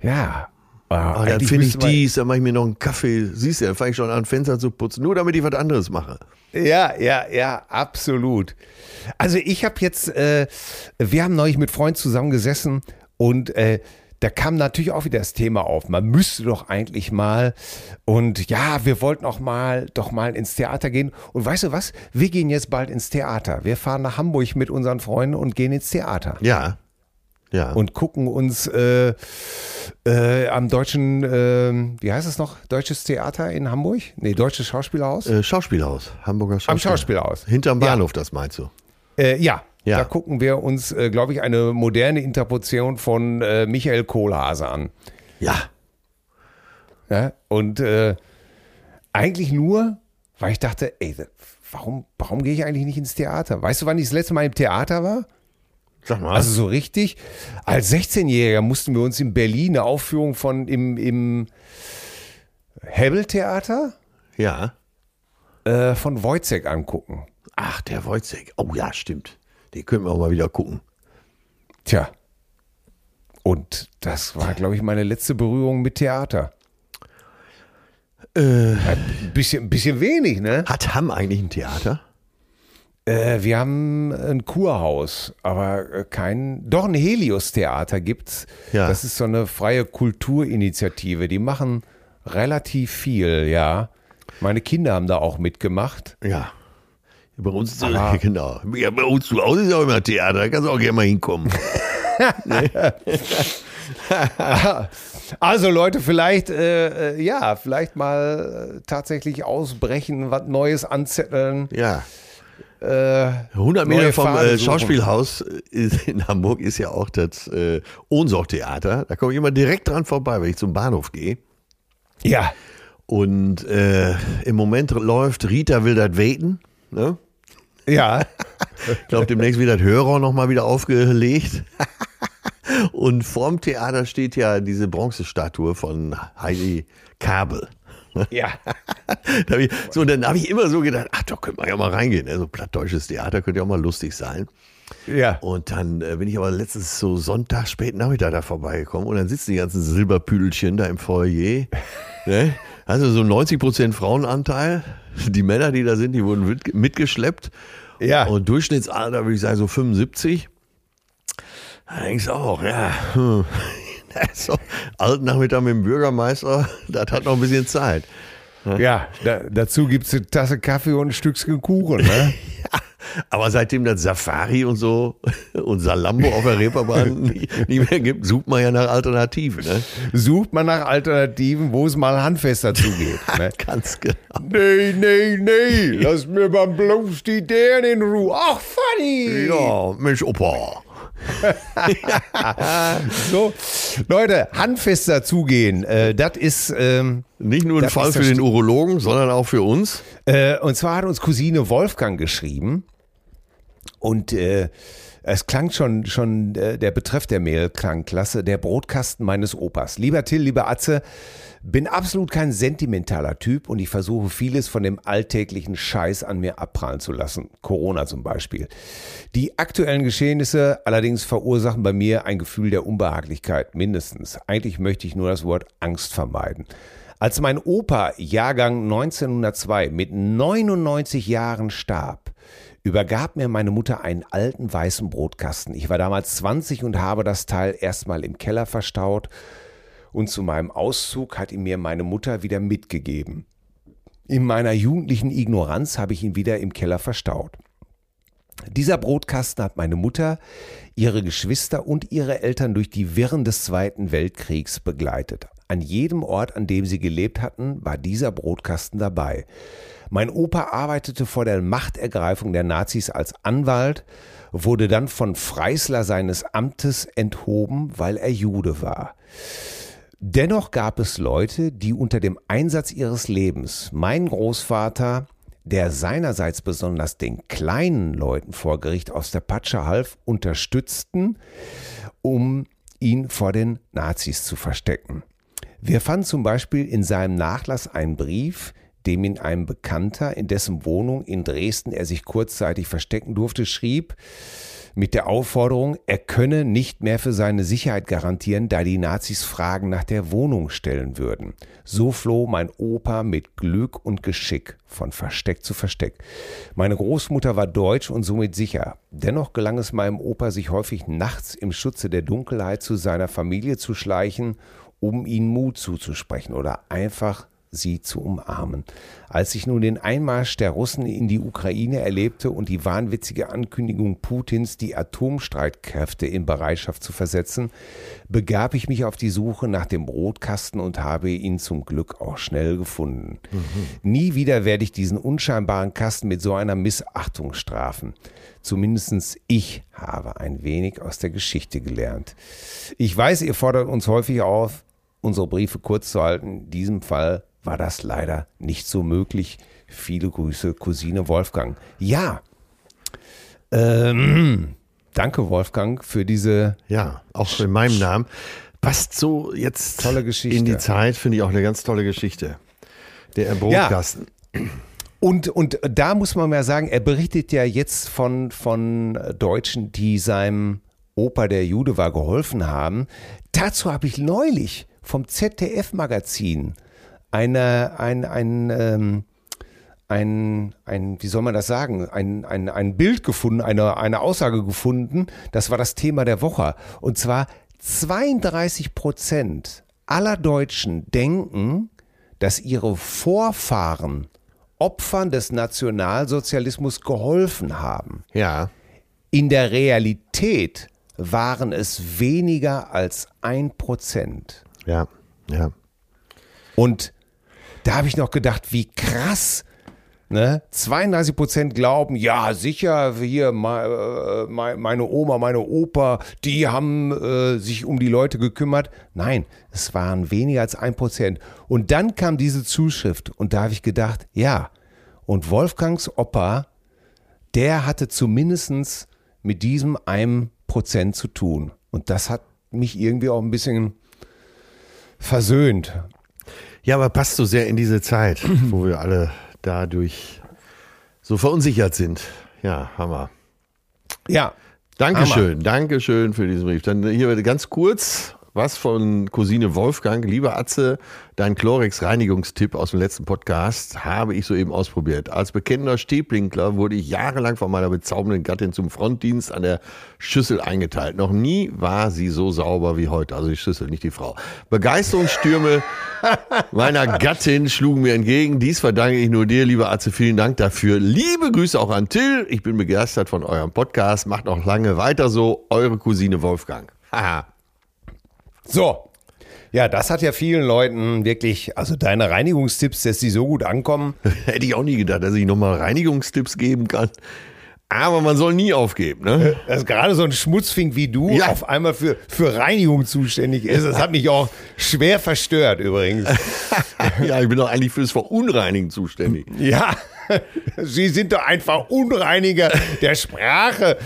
Ja. Äh, dann finde ich dies, dann mache ich mir noch einen Kaffee. Siehst du, dann fange ich schon an, Fenster zu putzen, nur damit ich was anderes mache. Ja, ja, ja, absolut. Also ich habe jetzt, äh, wir haben neulich mit Freunden zusammengesessen und äh, da kam natürlich auch wieder das Thema auf. Man müsste doch eigentlich mal und ja, wir wollten auch mal doch mal ins Theater gehen. Und weißt du was? Wir gehen jetzt bald ins Theater. Wir fahren nach Hamburg mit unseren Freunden und gehen ins Theater Ja. Ja. und gucken uns äh, äh, am deutschen, äh, wie heißt es noch? Deutsches Theater in Hamburg? Nee, Deutsches Schauspielhaus? Äh, Schauspielhaus, Hamburger am Schauspielhaus. Schauspielhaus. Hinterm Ja. Bahnhof, das meinst du? Äh, ja. Ja. da gucken wir uns, äh, glaube ich, eine moderne Interpretation von äh, Michael Kohlhase an. Ja. Ja? Und äh, eigentlich nur, weil ich dachte, ey, warum, warum gehe ich eigentlich nicht ins Theater? Weißt du, wann ich das letzte Mal im Theater war? Sag mal. Also so richtig. Als 16-Jähriger mussten wir uns in Berlin eine Aufführung von im, im Hebbel-Theater ja. äh, von Wojciech angucken. Ach, der Wojciech. Oh ja, stimmt. Den können wir auch mal wieder gucken. Tja. Und das war, glaube ich, meine letzte Berührung mit Theater. Äh, Ein bisschen, ein bisschen wenig, ne? hat Hamm eigentlich ein Theater? Äh, wir haben ein Kurhaus, aber äh, kein. Doch ein Helios-Theater gibt's. Ja. Das ist so eine freie Kulturinitiative. Die machen relativ viel, ja. Meine Kinder haben da auch mitgemacht. Ja. Bei uns, Aber- genau. Ja, bei uns zu Hause ist ja auch immer Theater. Da kannst du auch gerne mal hinkommen. Also Leute, vielleicht, äh, äh, ja, vielleicht mal äh, tatsächlich ausbrechen, was Neues anzetteln. ja. Äh, 100 Meter Neue vom äh. Schauspielhaus in Hamburg ist ja auch das äh, Ohnsorg-Theater. Da komme ich immer direkt dran vorbei, wenn ich zum Bahnhof gehe. ja, Und äh, im Moment läuft Rita will das weten. Ne? Ja, Ich glaube, demnächst wird das Hörer nochmal wieder aufgelegt. Und vorm Theater steht ja diese Bronzestatue von Heidi Kabel. ja. Ich, so, dann habe ich immer so gedacht, ach, da könnte man ja mal reingehen. Ne? So plattdeutsches Theater könnte ja auch mal lustig sein. Ja. Und dann äh, bin ich aber letztens so Sonntag, spät Nachmittag da vorbeigekommen und dann sitzen die ganzen Silberpüdelchen da im Foyer. ne? Also so 90 Prozent Frauenanteil. Die Männer, die da sind, die wurden mit, mitgeschleppt. Ja. Und Durchschnittsalter würde ich sagen so 75. Da denkst du auch, ja. Hm. So, alten Nachmittag mit dem Bürgermeister, das hat noch ein bisschen Zeit. Ja, da, dazu gibt es eine Tasse Kaffee und ein Stückchen Kuchen. Ne? Aber seitdem das Safari und so und Salambo auf der Reeperbahn nicht, nicht mehr gibt, sucht man ja nach Alternativen. Ne? Sucht man nach Alternativen, wo es mal handfester zugeht. Ne? Ganz genau. Nee, nee, nee, lass mir mal bloß die Dären in Ruhe. Ach, funny. Ja, Mensch, Opa. So, Leute, handfester zugehen, äh, das ist, ähm, Nicht nur ein Fall für den Urologen, sondern auch für uns. äh, und zwar hat uns Cousine Wolfgang geschrieben und äh, Es klang schon, schon äh, der Betreff der Mail klang klasse, der Brotkasten meines Opas. Lieber Till, lieber Atze, bin absolut kein sentimentaler Typ und ich versuche vieles von dem alltäglichen Scheiß an mir abprallen zu lassen. Corona zum Beispiel. Die aktuellen Geschehnisse allerdings verursachen bei mir ein Gefühl der Unbehaglichkeit, mindestens. Eigentlich möchte ich nur das Wort Angst vermeiden. Als mein Opa, Jahrgang 1902, mit 99 Jahren starb, übergab mir meine Mutter einen alten weißen Brotkasten. Ich war damals 20 und habe das Teil erstmal im Keller verstaut und zu meinem Auszug hat ihn mir meine Mutter wieder mitgegeben. In meiner jugendlichen Ignoranz habe ich ihn wieder im Keller verstaut. Dieser Brotkasten hat meine Mutter, ihre Geschwister und ihre Eltern durch die Wirren des Zweiten Weltkriegs begleitet. An jedem Ort, an dem sie gelebt hatten, war dieser Brotkasten dabei. Mein Opa arbeitete vor der Machtergreifung der Nazis als Anwalt, wurde dann von Freisler seines Amtes enthoben, weil er Jude war. Dennoch gab es Leute, die unter dem Einsatz ihres Lebens meinen Großvater, der seinerseits besonders den kleinen Leuten vor Gericht aus der Patsche half, unterstützten, um ihn vor den Nazis zu verstecken. Wir fanden zum Beispiel in seinem Nachlass einen Brief, dem ihn ein Bekannter, in dessen Wohnung in Dresden er sich kurzzeitig verstecken durfte, schrieb, mit der Aufforderung, er könne nicht mehr für seine Sicherheit garantieren, da die Nazis Fragen nach der Wohnung stellen würden. So floh mein Opa mit Glück und Geschick von Versteck zu Versteck. Meine Großmutter war deutsch und somit sicher. Dennoch gelang es meinem Opa, sich häufig nachts im Schutze der Dunkelheit zu seiner Familie zu schleichen um ihnen Mut zuzusprechen oder einfach sie zu umarmen. Als ich nun den Einmarsch der Russen in die Ukraine erlebte und die wahnwitzige Ankündigung Putins, die Atomstreitkräfte in Bereitschaft zu versetzen, begab ich mich auf die Suche nach dem Brotkasten und habe ihn zum Glück auch schnell gefunden. Mhm. Nie wieder werde ich diesen unscheinbaren Kasten mit so einer Missachtung strafen. Zumindest ich habe ein wenig aus der Geschichte gelernt. Ich weiß, ihr fordert uns häufig auf, unsere Briefe kurz zu halten. In diesem Fall war das leider nicht so möglich. Viele Grüße, Cousine Wolfgang. Ja, ähm, danke Wolfgang für diese. Ja, auch in meinem Namen. Passt so jetzt tolle Geschichte. in die Zeit, finde ich auch eine ganz tolle Geschichte. Der Brotkasten. Ja. Und, und da muss man mal sagen, er berichtet ja jetzt von, von Deutschen, die seinem Opa, der Jude war, geholfen haben. Dazu habe ich neulich vom ZDF-Magazin eine, ein, ein, ähm, ein, ein, wie soll man das sagen, ein, ein, ein Bild gefunden, eine, eine Aussage gefunden. Das war das Thema der Woche. Und zwar 32 Prozent aller Deutschen denken, dass ihre Vorfahren Opfern des Nationalsozialismus geholfen haben. Ja. In der Realität waren es weniger als ein Prozent. Ja, ja. Und da habe ich noch gedacht, wie krass. Ne? 32 Prozent glauben, ja, sicher, hier, äh, meine Oma, meine Opa, die haben äh, sich um die Leute gekümmert. Nein, es waren weniger als ein Prozent. Und dann kam diese Zuschrift und da habe ich gedacht, ja, und Wolfgangs Opa, der hatte zumindest mit diesem einem Prozent zu tun. Und das hat mich irgendwie auch ein bisschen versöhnt. Ja, aber passt so sehr in diese Zeit, wo wir alle dadurch so verunsichert sind. Ja, Hammer. Ja. Dankeschön, Hammer. Dankeschön für diesen Brief. Dann hier ganz kurz was von Cousine Wolfgang. Lieber Atze, dein Chlorex-Reinigungstipp aus dem letzten Podcast habe ich soeben ausprobiert. Als bekennender Stehblinkler wurde ich jahrelang von meiner bezaubernden Gattin zum Frontdienst an der Schüssel eingeteilt. Noch nie war sie so sauber wie heute. Also die Schüssel, nicht die Frau. Begeisterungsstürme meiner Gattin schlugen mir entgegen. Dies verdanke ich nur dir, lieber Atze. Vielen Dank dafür. Liebe Grüße auch an Till. Ich bin begeistert von eurem Podcast. Macht noch lange weiter so. Eure Cousine Wolfgang. Haha. So. Ja, das hat ja vielen Leuten wirklich, also deine Reinigungstipps, dass die so gut ankommen. Hätte ich auch nie gedacht, dass ich nochmal Reinigungstipps geben kann. Aber man soll nie aufgeben, ne? Dass gerade so ein Schmutzfink wie du Ja. auf einmal für, für Reinigung zuständig ist, das hat mich auch schwer verstört übrigens. ja, ich bin doch eigentlich fürs Verunreinigen zuständig. Ja, Sie sind doch ein Verunreiniger der Sprache,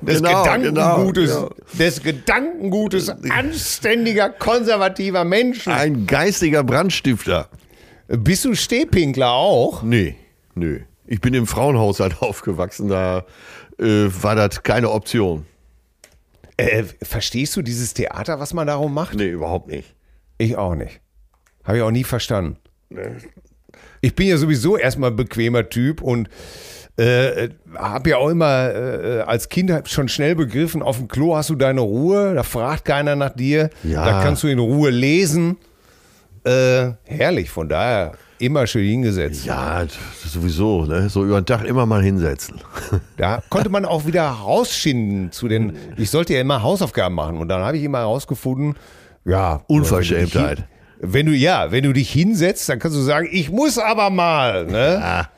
des Genau, Gedankengutes, genau, des Gedankengutes anständiger, konservativer Menschen. Ein geistiger Brandstifter. Bist du Stehpinkler auch? Nee, nö. Ich bin im Frauenhaushalt aufgewachsen, da äh, war das keine Option. Äh, verstehst du dieses Theater, was man darum macht? Nee, überhaupt nicht. Ich auch nicht. Habe ich auch nie verstanden. Ich bin ja sowieso erstmal ein bequemer Typ und äh, habe ja auch immer äh, als Kind schon schnell begriffen, auf dem Klo hast du deine Ruhe, da fragt keiner nach dir, Ja. da kannst du in Ruhe lesen. Äh, herrlich, von daher immer schön hingesetzt. Ja, sowieso, ne? So über den Tag immer mal hinsetzen. Da konnte man auch wieder rausschinden zu den, ich sollte ja immer Hausaufgaben machen und dann habe ich immer herausgefunden, ja. Unverschämtheit. Wenn du, ja, wenn du dich hinsetzt, dann kannst du sagen, ich muss aber mal, ne? Ah,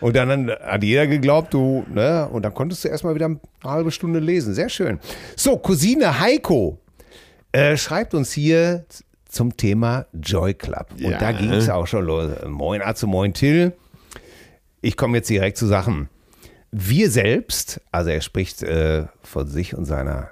Und dann hat jeder geglaubt, du, ne? Und dann konntest du erstmal wieder eine halbe Stunde lesen. Sehr schön. So, Cousine Heiko äh, schreibt uns hier zum Thema Joy Club. Und Ja. da ging es auch schon los. Moin Atze, moin Till. Ich komme jetzt direkt zu Sachen. Wir selbst, also er spricht äh, von sich und seiner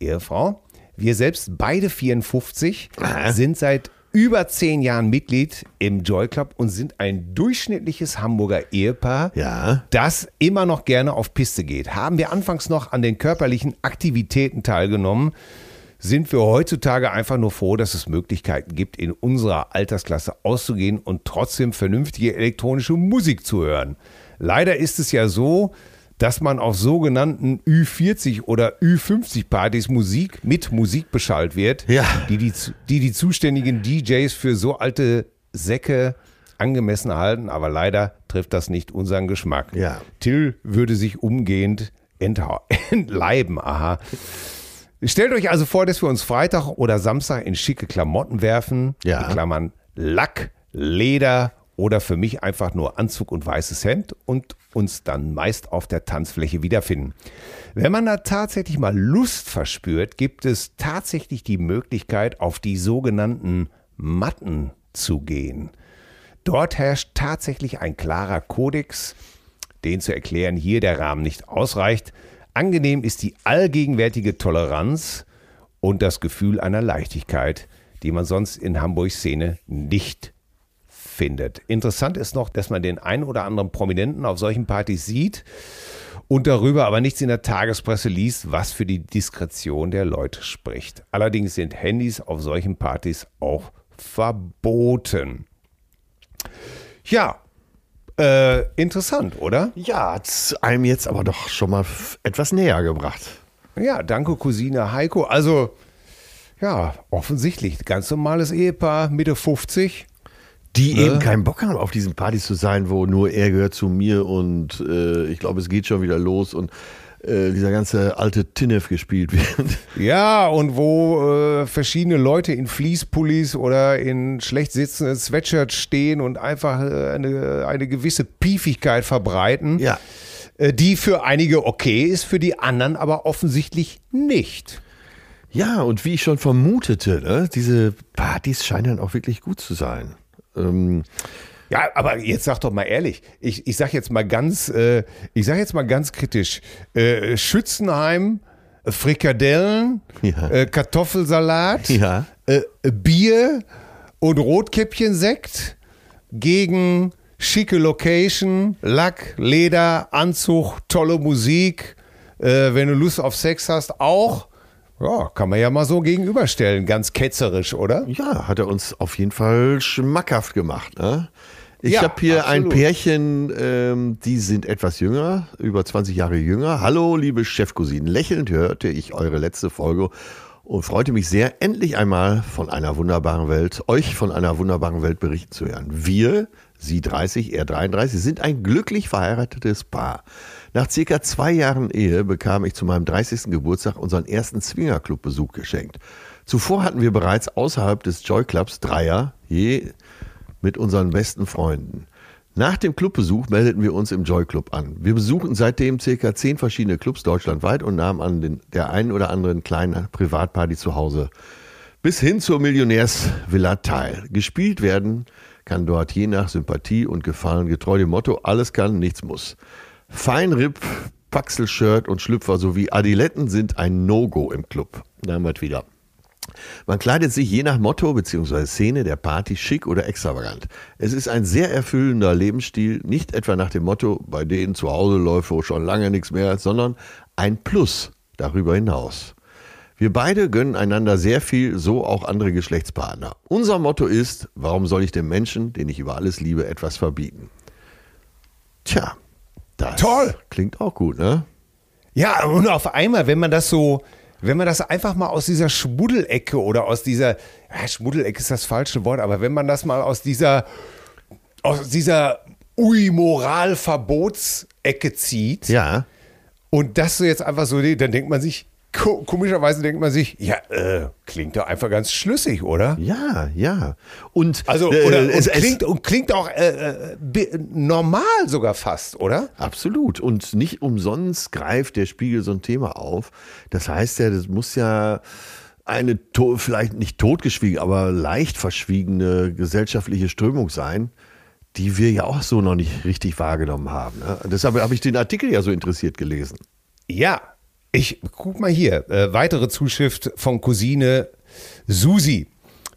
Ehefrau, wir selbst, beide 54, Aha. sind seit über zehn Jahren Mitglied im Joy Club und sind ein durchschnittliches Hamburger Ehepaar, Ja. das immer noch gerne auf Piste geht. Haben wir anfangs noch an den körperlichen Aktivitäten teilgenommen, sind wir heutzutage einfach nur froh, dass es Möglichkeiten gibt, in unserer Altersklasse auszugehen und trotzdem vernünftige elektronische Musik zu hören. Leider ist es ja so, dass man auf sogenannten Ü40 oder Ü50 Partys Musik mit Musik beschallt wird, Ja. die, die, die die zuständigen DJs für so alte Säcke angemessen halten, aber leider trifft das nicht unseren Geschmack. Ja. Till würde sich umgehend entleiben, aha. Stellt euch also vor, dass wir uns Freitag oder Samstag in schicke Klamotten werfen. Ja. In Klammern Lack, Leder oder für mich einfach nur Anzug und weißes Hemd und uns dann meist auf der Tanzfläche wiederfinden. Wenn man da tatsächlich mal Lust verspürt, gibt es tatsächlich die Möglichkeit, auf die sogenannten Matten zu gehen. Dort herrscht tatsächlich ein klarer Kodex, den zu erklären hier der Rahmen nicht ausreicht. Angenehm ist die allgegenwärtige Toleranz und das Gefühl einer Leichtigkeit, die man sonst in Hamburgs Szene nicht findet. Interessant ist noch, dass man den einen oder anderen Prominenten auf solchen Partys sieht und darüber aber nichts in der Tagespresse liest, was für die Diskretion der Leute spricht. Allerdings sind Handys auf solchen Partys auch verboten. Ja, äh, interessant, oder? Ja, hat's einem jetzt aber doch schon mal etwas näher gebracht. Ja, danke, Cousine Heiko. Also, ja, offensichtlich, ganz normales Ehepaar, Mitte 50. Die Ne? eben keinen Bock haben, auf diesen Partys zu sein, wo nur er gehört zu mir und äh, ich glaube, es geht schon wieder los und äh, dieser ganze alte Tinnef gespielt wird. Ja, und wo äh, verschiedene Leute in Fließpullis oder in schlecht sitzenden Sweatshirts stehen und einfach äh, eine, eine gewisse Piefigkeit verbreiten, Ja. äh, die für einige okay ist, für die anderen aber offensichtlich nicht. Ja, und wie ich schon vermutete, ne, diese Partys scheinen auch wirklich gut zu sein. Ähm, Ja, aber jetzt sag doch mal ehrlich, ich, ich sag jetzt mal ganz, äh, ich sag jetzt mal ganz kritisch, äh, Schützenheim, Frikadellen, Ja. äh, Kartoffelsalat, Ja. äh, Bier und Rotkäppchensekt gegen schicke Location, Lack, Leder, Anzug, tolle Musik, äh, wenn du Lust auf Sex hast, auch. Ja, kann man ja mal so gegenüberstellen, ganz ketzerisch, oder? ja, hat er uns auf jeden Fall schmackhaft gemacht. Ne? Ich Ja, habe hier ein absolut. Pärchen, ähm, die sind etwas jünger, über 20 Jahre jünger. Hallo, liebe Chefcousinen. Lächelnd hörte ich eure letzte Folge und freute mich sehr, endlich einmal von einer wunderbaren Welt, euch von einer wunderbaren Welt berichten zu hören. Wir, sie 30, er 33, sind ein glücklich verheiratetes Paar. Nach circa zwei Jahren Ehe bekam ich zu meinem 30. Geburtstag unseren ersten Swingerclub-Besuch geschenkt. Zuvor hatten wir bereits außerhalb des Joy Clubs Dreier, je mit unseren besten Freunden. Nach dem Clubbesuch meldeten wir uns im Joy Club an. Wir besuchten seitdem circa zehn verschiedene Clubs deutschlandweit und nahmen an den, der einen oder anderen kleinen Privatparty zu Hause bis hin zur Millionärsvilla teil. Gespielt werden kann dort je nach Sympathie und Gefallen getreu dem Motto alles kann, nichts muss. Feinripp, Paxelshirt und Schlüpfer sowie Adiletten sind ein No-Go im Club. Da haben wieder. Man kleidet sich je nach Motto bzw. Szene der Party schick oder extravagant. Es ist ein sehr erfüllender Lebensstil, nicht etwa nach dem Motto, bei denen zu Hause läuft schon lange nichts mehr, sondern ein Plus darüber hinaus. Wir beide gönnen einander sehr viel, so auch andere Geschlechtspartner. Unser Motto ist, warum soll ich dem Menschen, den ich über alles liebe, etwas verbieten? Tja, das Toll. klingt auch gut, ne? Ja, und auf einmal, wenn man das so, wenn man das einfach mal aus dieser Schmuddelecke oder aus dieser, ja, Schmuddelecke ist das falsche Wort, aber wenn man das mal aus dieser, aus dieser Ui-Moral-Verbotsecke zieht Ja. und das so jetzt einfach so, dann denkt man sich, ko komischerweise denkt man sich, ja, äh, klingt doch einfach ganz schlüssig, oder? Ja, ja. Und Also, äh, oder es, und klingt, und klingt auch äh, äh, normal sogar fast, oder? Absolut. Und nicht umsonst greift der Spiegel so ein Thema auf. Das heißt ja, das muss ja eine vielleicht nicht totgeschwiegen, aber leicht verschwiegene gesellschaftliche Strömung sein, die wir ja auch so noch nicht richtig wahrgenommen haben. Ne? Deshalb habe ich den Artikel ja so interessiert gelesen. Ja, ich guck mal hier. Äh, weitere Zuschrift von Cousine Susi.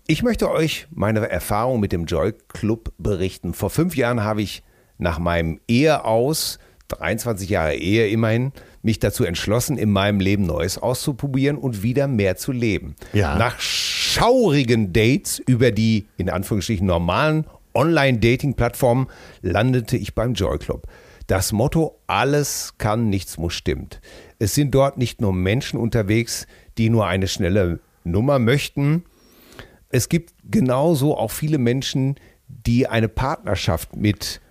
Ich möchte euch meine Erfahrung mit dem Joy Club berichten. Vor fünf Jahren habe ich nach meinem Ehe aus, 23 Jahre Ehe immerhin, mich dazu entschlossen, in meinem Leben Neues auszuprobieren und wieder mehr zu leben. Ja. Nach schaurigen Dates über die, in Anführungsstrichen, normalen Online-Dating-Plattformen landete ich beim Joy Club. Das Motto alles kann, nichts muss stimmt. Es sind dort nicht nur Menschen unterwegs, die nur eine schnelle Nummer möchten. Es gibt genauso auch viele Menschen, die eine Partnerschaft mit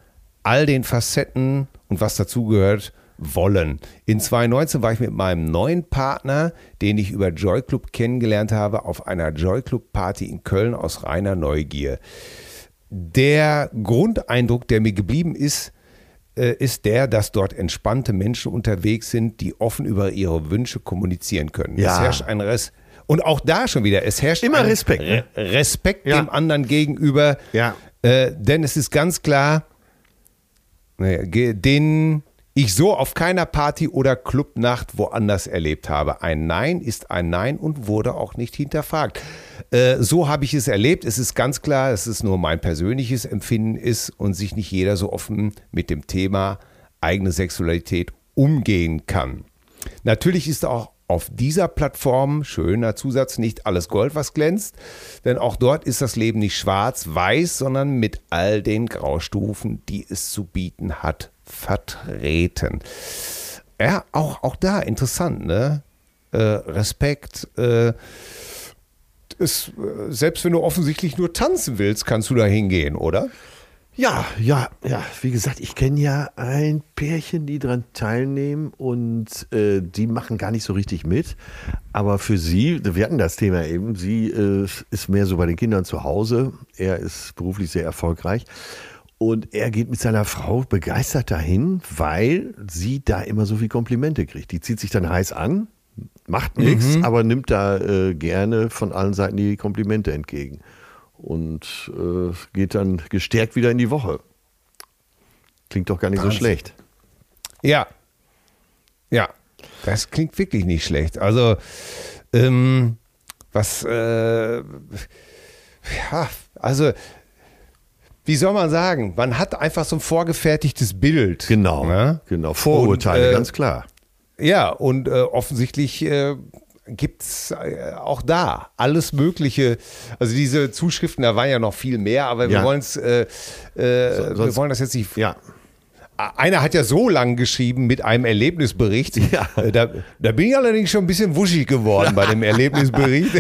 all den Facetten und was dazugehört wollen. In 2019 war ich mit meinem neuen Partner, den ich über Joy Club kennengelernt habe, auf einer Joy Club Party in Köln aus reiner Neugier. Der Grundeindruck, der mir geblieben ist, ist der, dass dort entspannte Menschen unterwegs sind, die offen über ihre Wünsche kommunizieren können. Ja. Es herrscht ein Res und auch da schon wieder, es herrscht Immer Respekt, ne? Re Respekt Ja. dem anderen gegenüber. Ja. Äh, denn es ist ganz klar, naja, den ich so auf keiner Party oder Clubnacht woanders erlebt habe. Ein Nein ist ein Nein und wurde auch nicht hinterfragt. Äh, so habe ich es erlebt. Es ist ganz klar, dass es nur mein persönliches Empfinden ist und sich nicht jeder so offen mit dem Thema eigene Sexualität umgehen kann. Natürlich ist auch auf dieser Plattform, schöner Zusatz, nicht alles Gold, was glänzt, denn auch dort ist das Leben nicht schwarz-weiß, sondern mit all den Graustufen, die es zu bieten hat, vertreten. Ja, auch, auch da interessant, ne? Äh, Respekt, äh, ist, äh, selbst wenn du offensichtlich nur tanzen willst, kannst du da hingehen, oder? Ja, ja, ja. Wie gesagt, ich kenne ja ein Pärchen, die daran teilnehmen und äh, die machen gar nicht so richtig mit. Aber für sie, wir hatten das Thema eben, sie äh, ist mehr so bei den Kindern zu Hause. Er ist beruflich sehr erfolgreich. Und er geht mit seiner Frau begeistert dahin, weil sie da immer so viel Komplimente kriegt. Die zieht sich dann heiß an, macht nichts, aber nimmt da äh, gerne von allen Seiten die Komplimente entgegen und äh, geht dann gestärkt wieder in die Woche. Klingt doch gar nicht so Wahnsinn. schlecht. Ja. Ja, das klingt wirklich nicht schlecht. Also, ähm, was, äh, ja, also, wie soll man sagen? Man hat einfach so ein vorgefertigtes Bild. Genau, Ne? genau. Vorurteile, Und, äh, ganz klar. Ja, und äh, offensichtlich äh, gibt es äh, auch da alles Mögliche. Also diese Zuschriften, da war ja noch viel mehr, aber wir Ja. wollen es, äh, äh, wir sonst- wollen das jetzt nicht Ja, einer hat ja so lang geschrieben mit einem Erlebnisbericht. Ja. Äh, Da, da bin ich allerdings schon ein bisschen wuschig geworden bei dem Erlebnisbericht.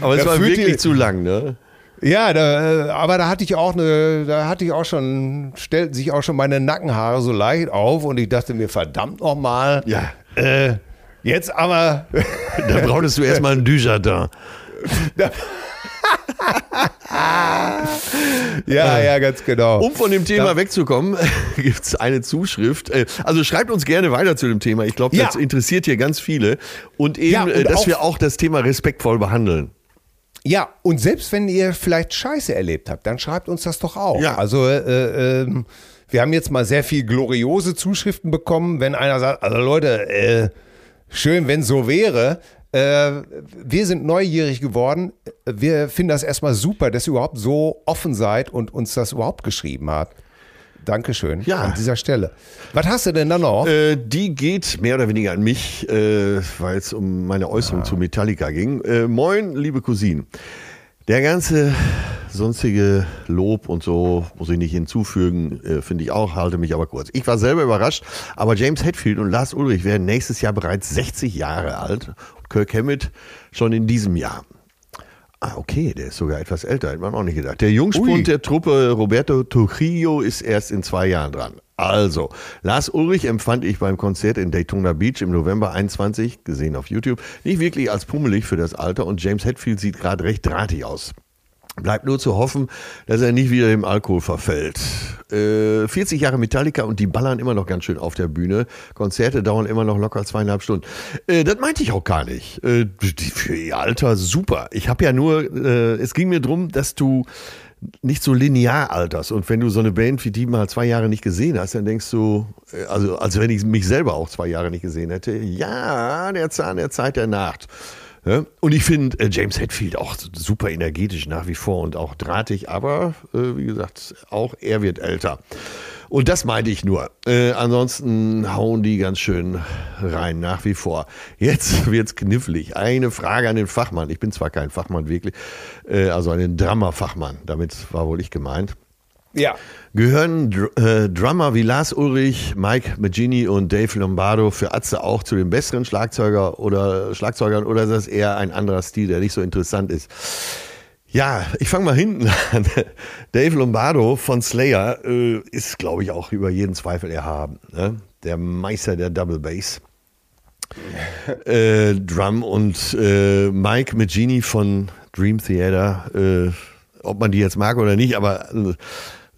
aber es Da war wirklich die- zu lang, ne? Ja, da, äh, aber da hatte ich auch eine, da hatte ich auch schon, stellten sich auch schon meine Nackenhaare so leicht auf und ich dachte mir, verdammt nochmal. Ja. Äh, jetzt aber. Da brauchtest du erstmal einen Dujardin. ja, ja, ganz genau. Um von dem Thema wegzukommen, gibt es eine Zuschrift. Äh, Also schreibt uns gerne weiter zu dem Thema. Ich glaube, das Ja. interessiert hier ganz viele. Und eben, Ja, und äh, dass wir auch das Thema respektvoll behandeln. Ja, und selbst wenn ihr vielleicht Scheiße erlebt habt, dann schreibt uns das doch auch. Ja. Also äh, ähm, wir haben jetzt mal sehr viel gloriose Zuschriften bekommen, wenn einer sagt, also Leute, äh, schön, wenn so wäre. Äh, wir sind neugierig geworden. Wir finden das erstmal super, dass ihr überhaupt so offen seid und uns das überhaupt geschrieben habt. Dankeschön Ja. an dieser Stelle. Was hast du denn da noch? Äh, die geht mehr oder weniger an mich, äh, weil es um meine Äußerung zu Metallica ging. Äh, moin, liebe Cousinen. Der ganze sonstige Lob und so muss ich nicht hinzufügen, äh, finde ich auch, halte mich aber kurz. Ich war selber überrascht, aber James Hetfield und Lars Ulrich werden nächstes Jahr bereits 60 Jahre alt und Kirk Hammett schon in diesem Jahr. Ah, okay, der ist sogar etwas älter, hätte man auch nicht gedacht. Der Jungspund Ui. der Truppe Roberto Trujillo ist erst in zwei Jahren dran. Also, Lars Ulrich empfand ich beim Konzert in Daytona Beach im November 21, gesehen auf YouTube, nicht wirklich als pummelig für das Alter und James Hetfield sieht gerade recht drahtig aus. Bleibt nur zu hoffen, dass er nicht wieder dem Alkohol verfällt. Äh, 40 Jahre Metallica und die ballern immer noch ganz schön auf der Bühne. Konzerte dauern immer noch locker zweieinhalb Stunden. Äh, das meinte ich auch gar nicht. Äh, für ihr Alter super. Ich habe ja nur, äh, es ging mir drum, dass du nicht so linear alterst. Und wenn du so eine Band wie die mal zwei Jahre nicht gesehen hast, dann denkst du, äh, also als wenn ich mich selber auch zwei Jahre nicht gesehen hätte, ja, der Zahn der Zeit der Nacht. Und ich finde äh, James Hetfield auch super energetisch nach wie vor und auch drahtig, aber äh, wie gesagt, auch er wird älter. Und das meinte ich nur. Äh, ansonsten hauen die ganz schön rein, nach wie vor. Jetzt wird's knifflig. Eine Frage an den Fachmann. Ich bin zwar kein Fachmann wirklich, äh, also an den Drummer-Fachmann. Damit war wohl ich gemeint. Ja. Gehören Dr äh, Drummer wie Lars Ulrich, Mike Magini und Dave Lombardo für Atze auch zu den besseren Schlagzeuger oder Schlagzeugern oder ist das eher ein anderer Stil, der nicht so interessant ist? Ja, ich fange mal hinten an. Dave Lombardo von Slayer äh, ist, glaube ich, auch über jeden Zweifel erhaben. Ne? Der Meister der Double Bass. äh, Drum und äh, Mike Magini von Dream Theater, äh, ob man die jetzt mag oder nicht, aber äh,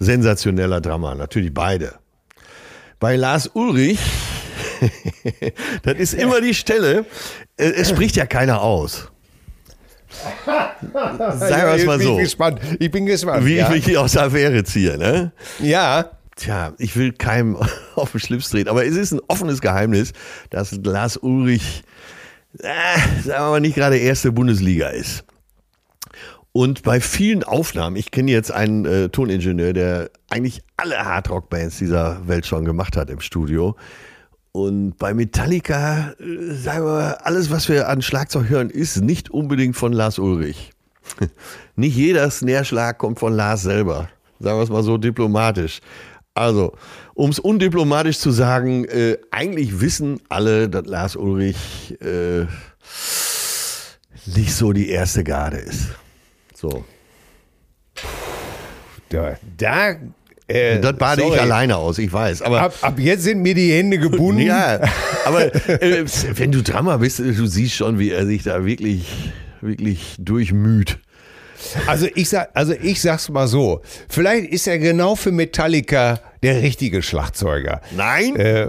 sensationeller Drummer, natürlich beide. Bei Lars Ulrich, das ist immer die Stelle, äh, es spricht ja keiner aus. Sagen wir es mal ich bin so, gespannt. Ich bin gespannt. wie ja. ich mich hier aus der Affäre ziehe. Ne? ja. Tja, ich will keinem auf den Schlips treten, aber es ist ein offenes Geheimnis, dass Lars Ulrich, äh, sagen wir mal, nicht gerade erste Bundesliga ist. Und bei vielen Aufnahmen, ich kenne jetzt einen äh, Toningenieur, der eigentlich alle Hardrock-Bands dieser Welt schon gemacht hat im Studio. Und bei Metallica, äh, sagen wir alles, was wir an Schlagzeug hören, ist nicht unbedingt von Lars Ulrich. Nicht jeder Snare-Schlag kommt von Lars selber. Sagen wir es mal so diplomatisch. Also, um es undiplomatisch zu sagen, äh, eigentlich wissen alle, dass Lars Ulrich äh, nicht so die erste Garde ist. So. Da, da äh, Das bade sorry. ich alleine aus, ich weiß. Aber Ab, ab jetzt sind mir die Hände gebunden. Ja, aber äh, wenn du Drummer bist, du siehst schon, wie er sich da wirklich, wirklich durchmüht. Also ich sag, also ich sag's mal so. Vielleicht ist er genau für Metallica der richtige Schlagzeuger. Nein? Äh,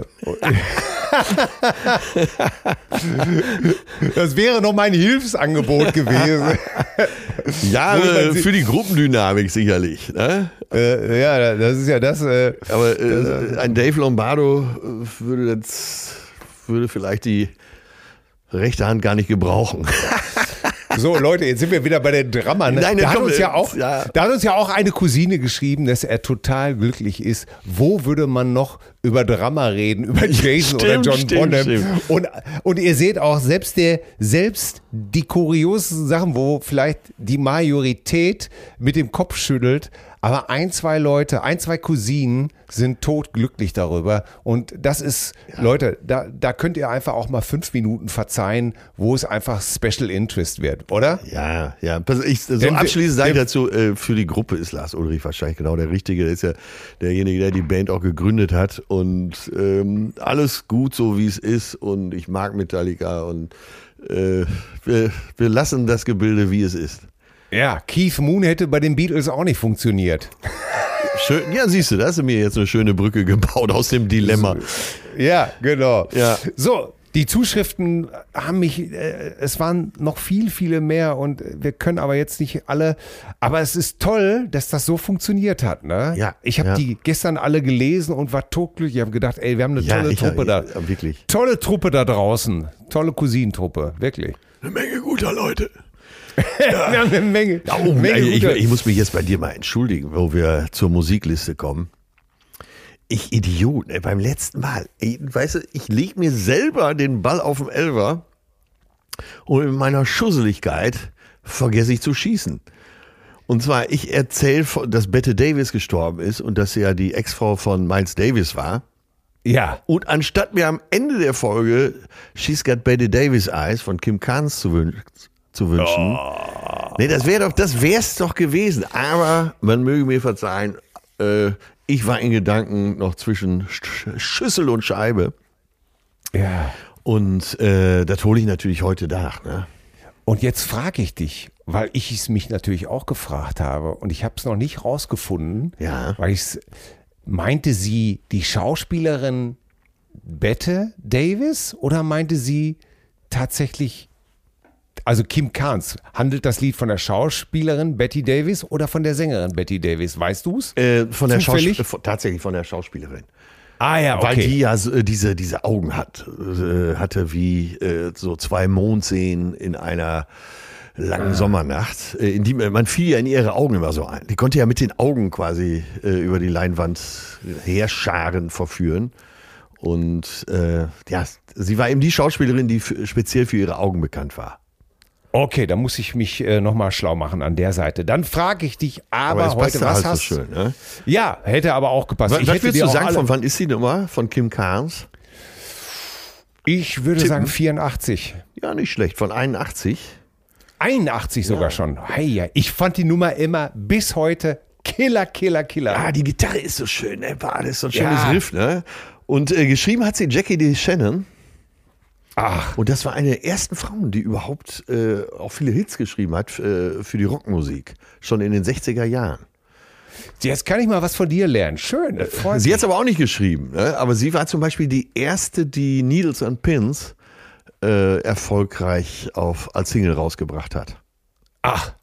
das wäre noch mein Hilfsangebot gewesen. ja, äh, für die Gruppendynamik sicherlich. Ne? äh, ja, das ist ja das. Äh, Aber äh, ein Dave Lombardo äh, würde jetzt, würde vielleicht die rechte Hand gar nicht gebrauchen. So, Leute, jetzt sind wir wieder bei den Drammern. ne? Nein, da, hat uns ja auch, ja. da hat uns ja auch eine Cousine geschrieben, dass er total glücklich ist. Wo würde man noch über Drama reden? Über Jason oder Stimmt, John stimmt, Bonham? stimmt. Und, und ihr seht auch, selbst, der, selbst die kuriosen Sachen, wo vielleicht die Majorität mit dem Kopf schüttelt, aber ein, zwei Leute, ein, zwei Cousinen sind totglücklich darüber. Und das ist, Leute, da, da könnt ihr einfach auch mal fünf Minuten verzeihen, wo es einfach Special Interest wird, oder? Ja, ja. Ich, so Denn abschließend sage ich dazu, äh, für die Gruppe ist Lars Ulrich wahrscheinlich genau der Richtige. Der ist ja derjenige, der die Band auch gegründet hat. Und ähm, alles gut so, wie es ist. Und ich mag Metallica. Und äh, wir, wir lassen das Gebilde, wie es ist. Ja, Keith Moon hätte bei den Beatles auch nicht funktioniert. Schön, ja, siehst du, da hast du mir jetzt eine schöne Brücke gebaut aus dem Dilemma. Ja, genau. Ja. So, die Zuschriften haben mich, äh, es waren noch viel, viele mehr und wir können aber jetzt nicht alle, aber es ist toll, dass das so funktioniert hat. Ne? Ja, Ich habe ja. die gestern alle gelesen und war totglücklich. Ich habe gedacht, ey, wir haben eine tolle ich- Truppe da. ja, wirklich. Tolle Truppe da draußen. Tolle Cousinentruppe, wirklich. Eine Menge guter Leute. Wir haben eine Menge. Ja, oh, Menge ich, guter- ich muss mich jetzt bei dir mal entschuldigen, wo wir zur Musikliste kommen. Ich Idiot, ey, beim letzten Mal. Ey, weißt du, ich leg mir selber den Ball auf den Elfer und in meiner Schusseligkeit vergesse ich zu schießen. Und zwar, ich erzähle, dass Bette Davis gestorben ist und dass sie ja die Ex-Frau von Miles Davis war. ja. Und anstatt mir am Ende der Folge She's Got Betty Davis Eyes von Kim Carnes zu, wün zu wünschen. Nee, das wäre doch, das wär's doch gewesen. Aber man möge mir verzeihen, äh, ich war in Gedanken noch zwischen Sch Schüssel und Scheibe. Ja. Und äh, das hole ich natürlich heute nach. Ne? Und jetzt frage ich dich, weil ich es mich natürlich auch gefragt habe und ich habe es noch nicht rausgefunden, Ja. weil ich meinte sie die Schauspielerin Bette Davis oder meinte sie tatsächlich also Kim Carnes, handelt das Lied von der Schauspielerin Betty Davis oder von der Sängerin Betty Davis? Weißt du es? Äh, von der Zufällig? Schauspielerin, tatsächlich von der Schauspielerin. Ah ja, Weil die ja äh, diese, diese Augen hat, äh, hatte wie äh, so zwei Mondseen in einer langen Sommernacht, äh, in die man fiel ja in ihre Augen immer so ein. Die konnte ja mit den Augen quasi äh, über die Leinwand herscharen, verführen. Und äh, ja, sie war eben die Schauspielerin, die speziell für ihre Augen bekannt war. Okay, da muss ich mich äh, nochmal schlau machen an der Seite. Dann frage ich dich aber, passt heute, ja was halt hast so schön. Ne? Ja, hätte aber auch gepasst. Was, Ich was würdest du sagen, von wann ist die Nummer? Von Kim Carnes? Ich würde Tippen? sagen 84. Ja, nicht schlecht. Von 81. 81 sogar schon. Heia. Ich fand die Nummer immer bis heute Killer, Killer, Killer. Ah, die Gitarre ist so schön, ne? Das ist so ein schönes Ja. Riff, ne? Und äh, geschrieben hat sie Jackie D. Shannon. Ach, Und das war eine der ersten Frauen, die überhaupt äh, auch viele Hits geschrieben hat äh, für die Rockmusik. Schon in den 60er Jahren. jetzt kann ich mal was von dir lernen. Schön, freut Sie hat es aber auch nicht geschrieben. Ne? Aber sie war zum Beispiel die erste, die Needles and Pins äh, erfolgreich auf, als Single rausgebracht hat. Ach,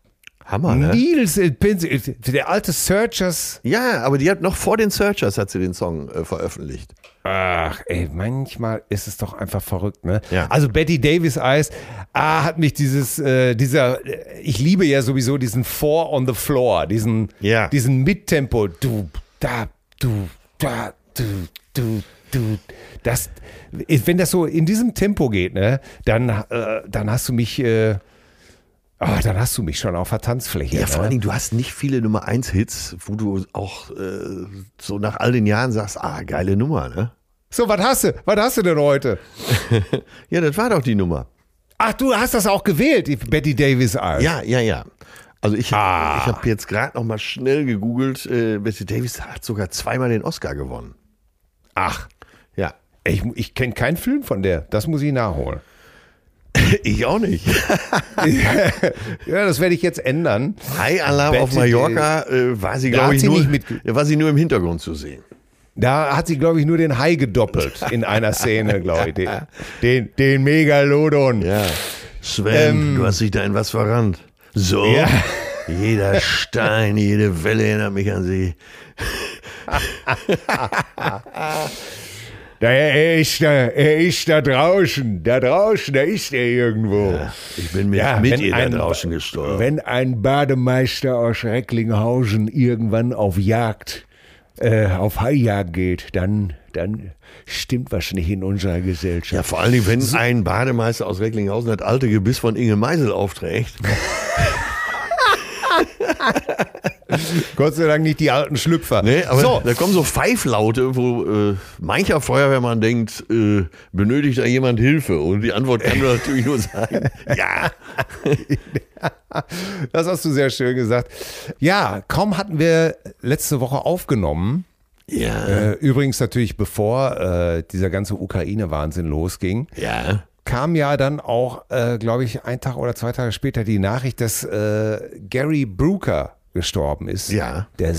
Hammer, ne? Nils Pins, der alte Searchers. Ja, aber die hat noch vor den Searchers hat sie den Song äh, veröffentlicht. Ach, ey, manchmal ist es doch einfach verrückt, ne? Ja. Also Betty Davis Eyes, ah, hat mich dieses, äh, dieser, äh, ich liebe ja sowieso diesen Four on the Floor, diesen, Ja. diesen Mittempo, du, da, du, da, du, du, du, das, wenn das so in diesem Tempo geht, ne, dann, äh, dann hast du mich, äh, ah, dann hast du mich schon auf der Tanzfläche. Ja, ne? vor allen Dingen, du hast nicht viele Nummer 1 Hits, wo du auch äh, so nach all den Jahren sagst, ah, geile Nummer, ne? So, was hast du, was hast du denn heute? Ja, das war doch die Nummer. Ach, du hast das auch gewählt, die Betty Davis Eyes. Ja, ja, ja. Also ich, Ah. ich habe jetzt gerade noch mal schnell gegoogelt. Äh, Betty Davis hat sogar zweimal den Oscar gewonnen. Ach, Ja. Ich, ich kenne keinen Film von der. Das muss ich nachholen. Ich auch nicht. Ja, das werde ich jetzt ändern. High Alarm auf Mallorca äh, war sie, glaube ich, sie nur, war sie nur im Hintergrund zu sehen. Da hat sie, glaube ich, nur den Hai gedoppelt in einer Szene, glaube ich. Den, den, den Megalodon. Ja. Sven, Ähm, du hast dich da in was verrannt. So. Ja. Jeder Stein, jede Welle erinnert mich an sie. Da, er, ist da, er ist da draußen. Da draußen, da ist er irgendwo. Ich bin mit, Ja, mit ihr da ein- draußen gestorben. Wenn ein Bademeister aus Recklinghausen irgendwann auf Jagd, äh, auf Haijagd geht, dann, dann stimmt was nicht in unserer Gesellschaft. Ja, vor allen Dingen, wenn ein Bademeister aus Recklinghausen das alte Gebiss von Inge Meisel aufträgt. Gott sei Dank nicht die alten Schlüpfer. Nee, aber so, da kommen so Pfeiflaute, wo äh, mancher Feuerwehrmann denkt, äh, benötigt da jemand Hilfe? Und die Antwort kann nur natürlich nur sein, ja. das hast du sehr schön gesagt. Ja, kaum hatten wir letzte Woche aufgenommen. Ja, Äh, übrigens natürlich bevor äh, dieser ganze Ukraine-Wahnsinn losging. ja. kam ja dann auch, äh, glaube ich, ein Tag oder zwei Tage später die Nachricht, dass äh, Gary Brooker gestorben ist. Ja. Der,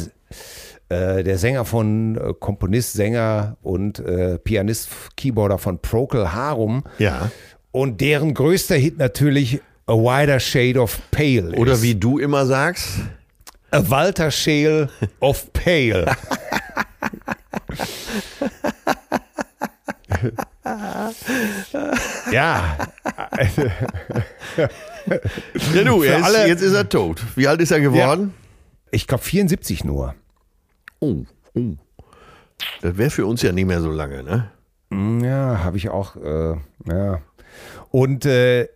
äh, der Sänger von äh, Komponist, Sänger und äh, Pianist, Keyboarder von Procol Harum. Ja. Und deren größter Hit natürlich A Wider Shade of Pale. Oder ist. wie du immer sagst, A Walter Shale of Pale. ja. ja du, ist, jetzt ist er tot. Wie alt ist er geworden? Ich glaube 74 nur. Oh, oh. Das wäre für uns ja nicht mehr so lange, ne? Ja, habe ich auch. Äh, ja. Und äh,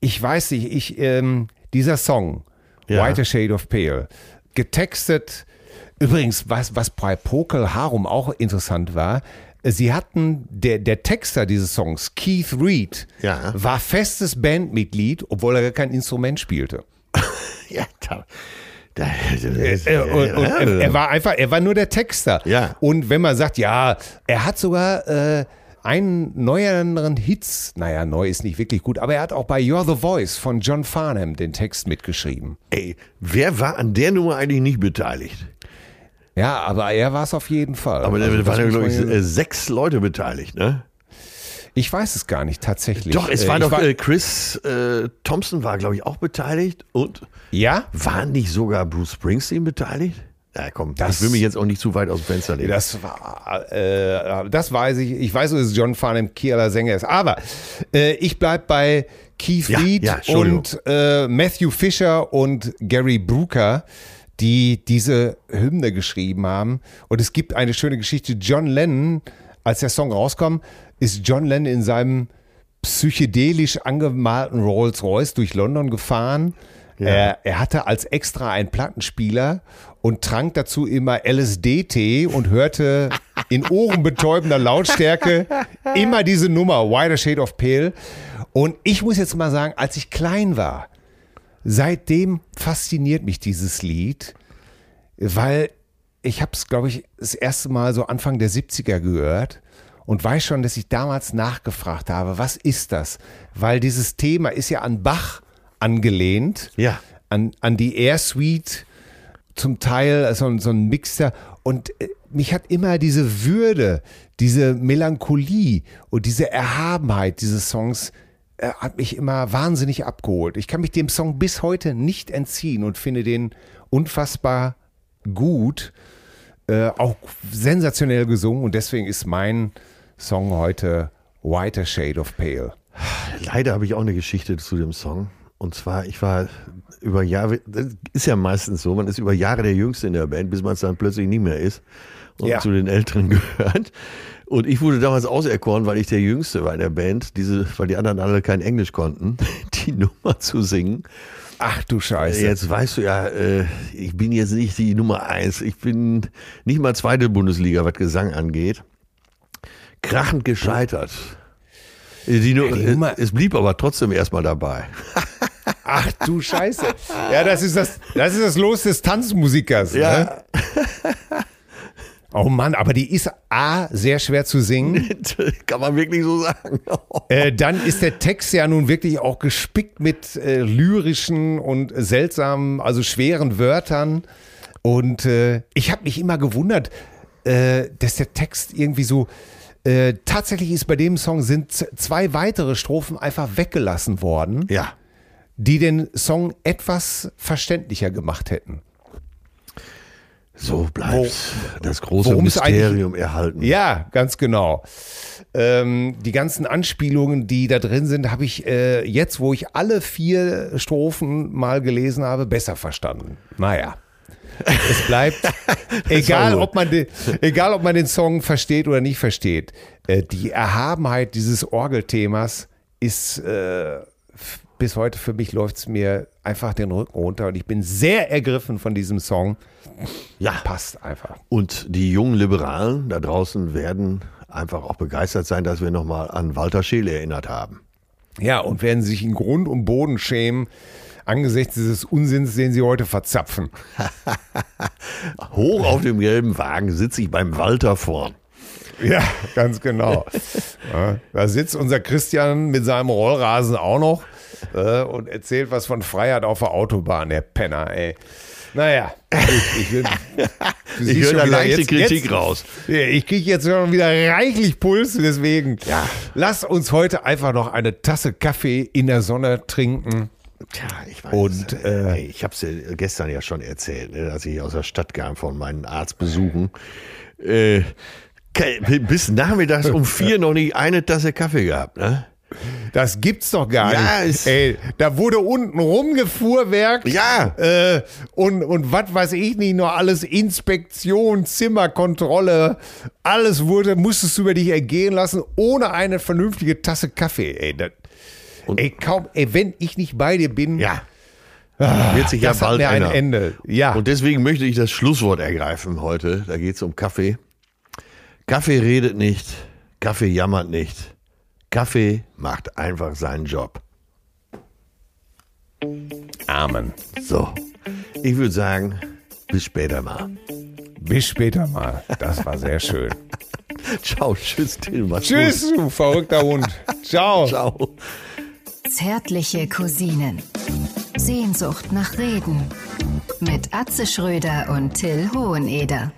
ich weiß nicht, ich, ähm, dieser Song, Ja. Whiter Shade of Pale, getextet, übrigens, was, was bei Procol Harum auch interessant war, sie hatten, der, der Texter dieses Songs, Keith Reed, Ja. war festes Bandmitglied, obwohl er gar kein Instrument spielte. Ja, da. Da Äh, und, und er, er war einfach, er war nur der Texter. Ja. Und wenn man sagt, ja, er hat sogar äh, einen neueren Hits, naja, neu ist nicht wirklich gut, aber er hat auch bei You're the Voice von John Farnham den Text mitgeschrieben. Ey, wer war an der Nummer eigentlich nicht beteiligt? Ja, aber er war es auf jeden Fall. Aber da Also, waren das ja, glaube ich, äh, sechs Leute beteiligt, ne? Ich weiß es gar nicht, tatsächlich. Doch, es Äh, war ich doch, äh, Chris äh, Thompson war, glaube ich, auch beteiligt. Und ja? war nicht sogar Bruce Springsteen beteiligt? Ja, komm, Das- ich will mich jetzt auch nicht zu weit aus dem Fenster legen. Das war, äh, das weiß ich. Ich weiß, dass es John Farnham Kieler Sänger ist. Aber äh, ich bleib bei Keith Ja, Reed ja, und äh, Matthew Fisher und Gary Brooker, die diese Hymne geschrieben haben. Und es gibt eine schöne Geschichte. John Lennon, als der Song rauskommt, ist John Lennon in seinem psychedelisch angemalten Rolls Royce durch London gefahren. Er, er hatte als extra einen Plattenspieler und trank dazu immer LSD-Tee und hörte in ohrenbetäubender Lautstärke immer diese Nummer, Wider Shade of Pale. Und ich muss jetzt mal sagen, als ich klein war, seitdem fasziniert mich dieses Lied, weil ich habe es, glaube ich, das erste Mal so Anfang der 70er gehört und weiß schon, dass ich damals nachgefragt habe, was ist das? Weil dieses Thema ist ja an Bach angelehnt, Ja. an, an die Air Suite, zum Teil so, ein- so ein Mixer. Und äh, mich hat immer diese Würde, diese Melancholie und diese Erhabenheit dieses Songs äh, hat mich immer wahnsinnig abgeholt. Ich kann mich dem Song bis heute nicht entziehen und finde den unfassbar gut, äh, auch sensationell gesungen und deswegen ist mein Song heute Whiter Shade of Pale. Leider habe ich auch eine Geschichte zu dem Song. Und zwar, ich war über Jahre, das ist ja meistens so, man ist über Jahre der Jüngste in der Band, bis man es dann plötzlich nicht mehr ist und Ja. zu den Älteren gehört. Und ich wurde damals auserkoren, weil ich der Jüngste war in der Band, diese, weil die anderen alle kein Englisch konnten, die Nummer zu singen. Ach du Scheiße. Jetzt weißt du ja, äh, ich bin jetzt nicht die Nummer eins. Ich bin nicht mal zweite Bundesliga, was Gesang angeht. Krachend gescheitert. Die, Nu- die Nummer- es blieb aber trotzdem erstmal dabei. Ach du Scheiße. Ja, das ist das, das ist das Los des Tanzmusikers. Ne? Oh Mann, aber die ist A, sehr schwer zu singen. kann man wirklich so sagen. Äh, dann ist der Text ja nun wirklich auch gespickt mit äh, lyrischen und seltsamen, also schweren Wörtern. Und äh, ich habe mich immer gewundert, äh, dass der Text irgendwie so. Äh, tatsächlich ist bei dem Song sind zwei weitere Strophen einfach weggelassen worden, Ja. die den Song etwas verständlicher gemacht hätten. So bleibt das große Mysterium erhalten. Ja, ganz genau. Ähm, die ganzen Anspielungen, die da drin sind, habe ich äh, jetzt, wo ich alle vier Strophen mal gelesen habe, besser verstanden. Naja. Es bleibt, egal ob, man den, egal ob man den Song versteht oder nicht versteht, äh, die Erhabenheit dieses Orgelthemas ist äh, bis heute für mich läuft es mir einfach den Rücken runter und ich bin sehr ergriffen von diesem Song. Ja. Passt einfach. Und die jungen Liberalen da draußen werden einfach auch begeistert sein, dass wir nochmal an Walter Scheel erinnert haben. Ja, und werden sich in Grund und Boden schämen angesichts dieses Unsinns, den sie heute verzapfen. Hoch auf dem gelben Wagen sitze ich beim Walter vorn. Ja, ganz genau. Da sitzt unser Christian mit seinem Rollrasen auch noch und erzählt was von Freiheit auf der Autobahn, der Penner, ey. Naja, ich, ich, will, ich höre da leichte jetzt, Kritik jetzt, raus. Ich kriege jetzt schon wieder reichlich Puls, deswegen ja. lass uns heute einfach noch eine Tasse Kaffee in der Sonne trinken. Tja, ich weiß. Und äh, ich habe es ja gestern ja schon erzählt, ne, als ich aus der Stadt kam von meinen Arztbesuchen. Äh, bis nachmittags um vier noch nicht eine Tasse Kaffee gehabt, ne? Das gibt's doch gar ja, nicht. Ey, da wurde unten rumgefuhrwerkt. Ja. Äh, und, und was weiß ich nicht, nur alles Inspektion, Zimmerkontrolle, alles wurde, musstest du über dich ergehen lassen, ohne eine vernünftige Tasse Kaffee. Ey, das, ey kaum, ey, wenn ich nicht bei dir bin. Ja. Ah, wird sich ja bald ein Ende. Ja. Und deswegen möchte ich das Schlusswort ergreifen heute. Da geht's um Kaffee. Kaffee redet nicht, Kaffee jammert nicht. Kaffee macht einfach seinen Job. Amen. So, ich würde sagen, bis später mal. Bis später mal. Das war sehr schön. Ciao, tschüss, Till. Tschüss, du verrückter Hund. Ciao. Ciao. Zärtliche Cousinen. Sehnsucht nach Reden. Mit Atze Schröder und Till Hoheneder.